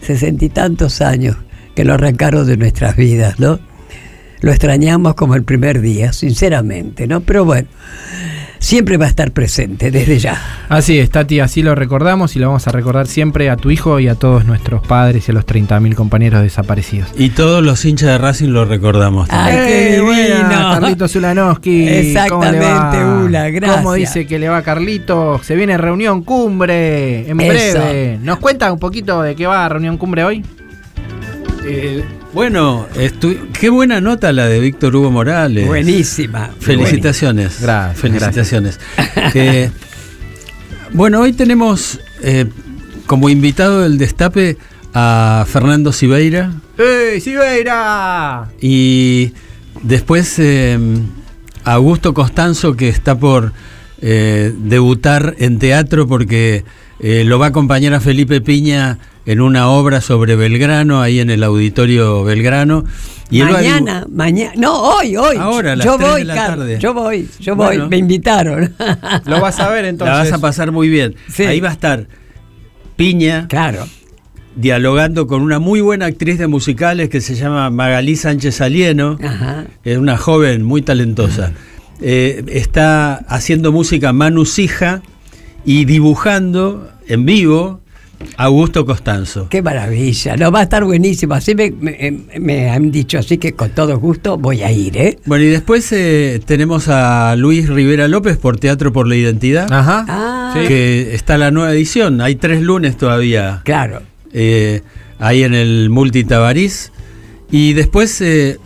sesenta y tantos años que lo arrancaron de nuestras vidas, ¿no? Lo extrañamos como el primer día, sinceramente, ¿no? Pero bueno, siempre va a estar presente desde ya. Así es, Tati, así lo recordamos y lo vamos a recordar siempre a tu hijo y a todos nuestros padres y a los 30.000 compañeros desaparecidos. Y todos los hinchas de Racing lo recordamos. también. ¡Ay, qué Eh, buena, divino! Carlitos Zulanowski. ¿Cómo le Exactamente? Ula, gracias. ¿Cómo dice que le va Carlitos? Se viene reunión cumbre en Eso. breve. ¿Nos cuenta un poquito de qué va reunión cumbre hoy? Eh, bueno, qué buena nota la de Víctor Hugo Morales. Buenísima. Felicitaciones. Gracias, Felicitaciones. Que, bueno, hoy tenemos eh, como invitado del destape a Fernando Sibeira ¡Ey, Sibeira! y después eh, a Augusto Costanzo que está por eh, debutar en teatro porque eh, lo va a acompañar a Felipe Piña en una obra sobre Belgrano, ahí en el auditorio Belgrano. Y él mañana, mañana, no, hoy, hoy. Ahora, a las yo tres voy, de la tarde. yo voy, yo Bueno. voy, me invitaron. Lo vas a ver entonces. La vas a pasar muy bien. Sí. Ahí va a estar Piña. Claro. Dialogando con una muy buena actriz de musicales que se llama Magalí Sánchez Alieno. Ajá. Es una joven muy talentosa. Eh, está haciendo música Manu Sija y dibujando en vivo Augusto Costanzo. Qué maravilla, no va a estar buenísimo. Así me, me- me han dicho, así que con todo gusto voy a ir, ¿eh? Bueno, y después eh, tenemos a Luis Rivera López por Teatro por la Identidad. Ajá. Ah, Que está la nueva edición. Hay tres lunes todavía. claro. eh, ahí en el Multitabariz. Y después eh, eh,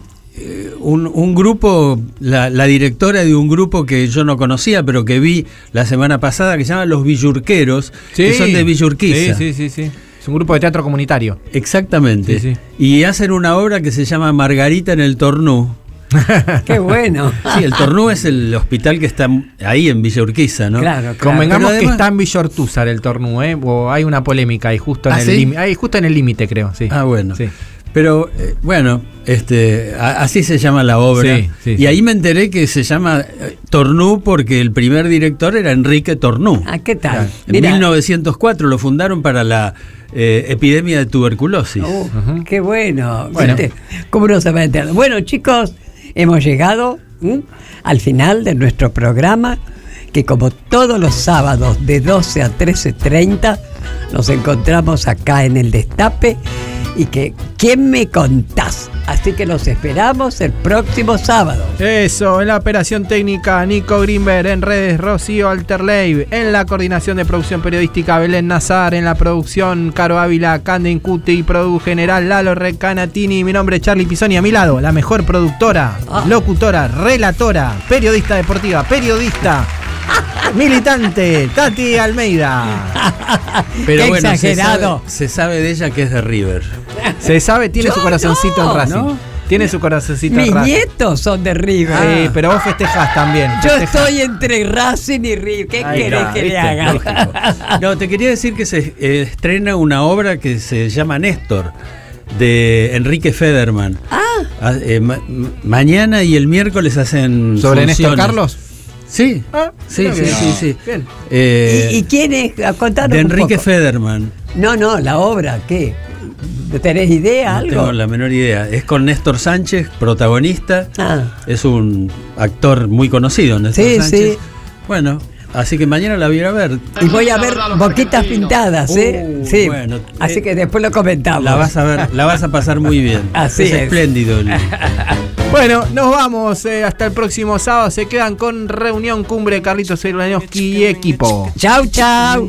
un, un grupo, la, la directora de un grupo que yo no conocía, pero que vi la semana pasada, que se llama Los Villurqueros, que son de Villurquiza. Sí, sí, sí, sí. Es un grupo de teatro comunitario. Exactamente. Sí. Y hacen una obra que se llama Margarita en el Tornú. Qué bueno. Sí, el Tornú es el hospital que está ahí en Villa Urquiza, ¿no? Claro, Convengamos Pero que está en Villa Ortúzar el Tornú, ¿eh? O hay una polémica ahí justo en ¿Ah, el sí? límite. Ahí justo en el límite, creo, sí. Ah, bueno. Sí. Pero eh, bueno, este, a- así se llama la obra. Sí, sí, y sí. ahí me enteré que se llama eh, Tornú porque el primer director era Enrique Tornú. Ah, ¿qué tal? En Mira. 1904 lo fundaron para la eh, epidemia de tuberculosis. Oh, Qué bueno. Bueno. ¿Viste? ¿Cómo no se va a enterar? Bueno, chicos, hemos llegado ¿m? al final de nuestro programa, que como todos los sábados de 12 a 13.30 nos encontramos acá en el Destape y que ¿quién me contás? Así que los esperamos el próximo sábado. Eso, en la operación técnica Nico Greenberg, en redes Rocío Alterley, en la coordinación de producción periodística Belén Nazar, en la producción Caro Ávila, Canden Cuti, Produ General Lalo Recanatini, mi nombre es Charlie Pisoni, a mi lado, la mejor productora, locutora, relatora, periodista deportiva, periodista, militante, Tati Almeida. Pero Qué bueno, se exagerado. sabe, se sabe de ella que es de River. Se sabe, tiene Yo su corazoncito no, en Racing. ¿no? Tiene su corazoncito Mis en Racing. nietos son de River. Sí, pero vos festejás también. Yo estoy entre Racing y River. ¿Qué querés está, que le haga? Lógico. No, te quería decir que se eh, estrena una obra que se llama Néstor, de Enrique Federman. Ah. mañana y el miércoles hacen. ¿Sobre Néstor funciones. Carlos? Sí. Ah, sí, sí, sí, sí. Bien. Eh, ¿Y, y quién es? Ah, Contanos de un Enrique poco. Federman. No, no, la obra, ¿qué? ¿Tenés idea? No algo? tengo la menor idea. Es con Néstor Sánchez, protagonista. Ah. Es un actor muy conocido, Néstor Sí, Sánchez. sí. Bueno, así que mañana la voy a ir a ver. Y voy a ver boquitas pintadas, ¿eh? Uh, sí. bueno, Así eh, que después lo comentamos. La vas a ver, la vas a pasar muy bien. Así es. espléndido. el- Bueno, nos vamos eh, hasta el próximo sábado. Se quedan con Reunión Cumbre Carlitos Elanowski y equipo. Chau, chau.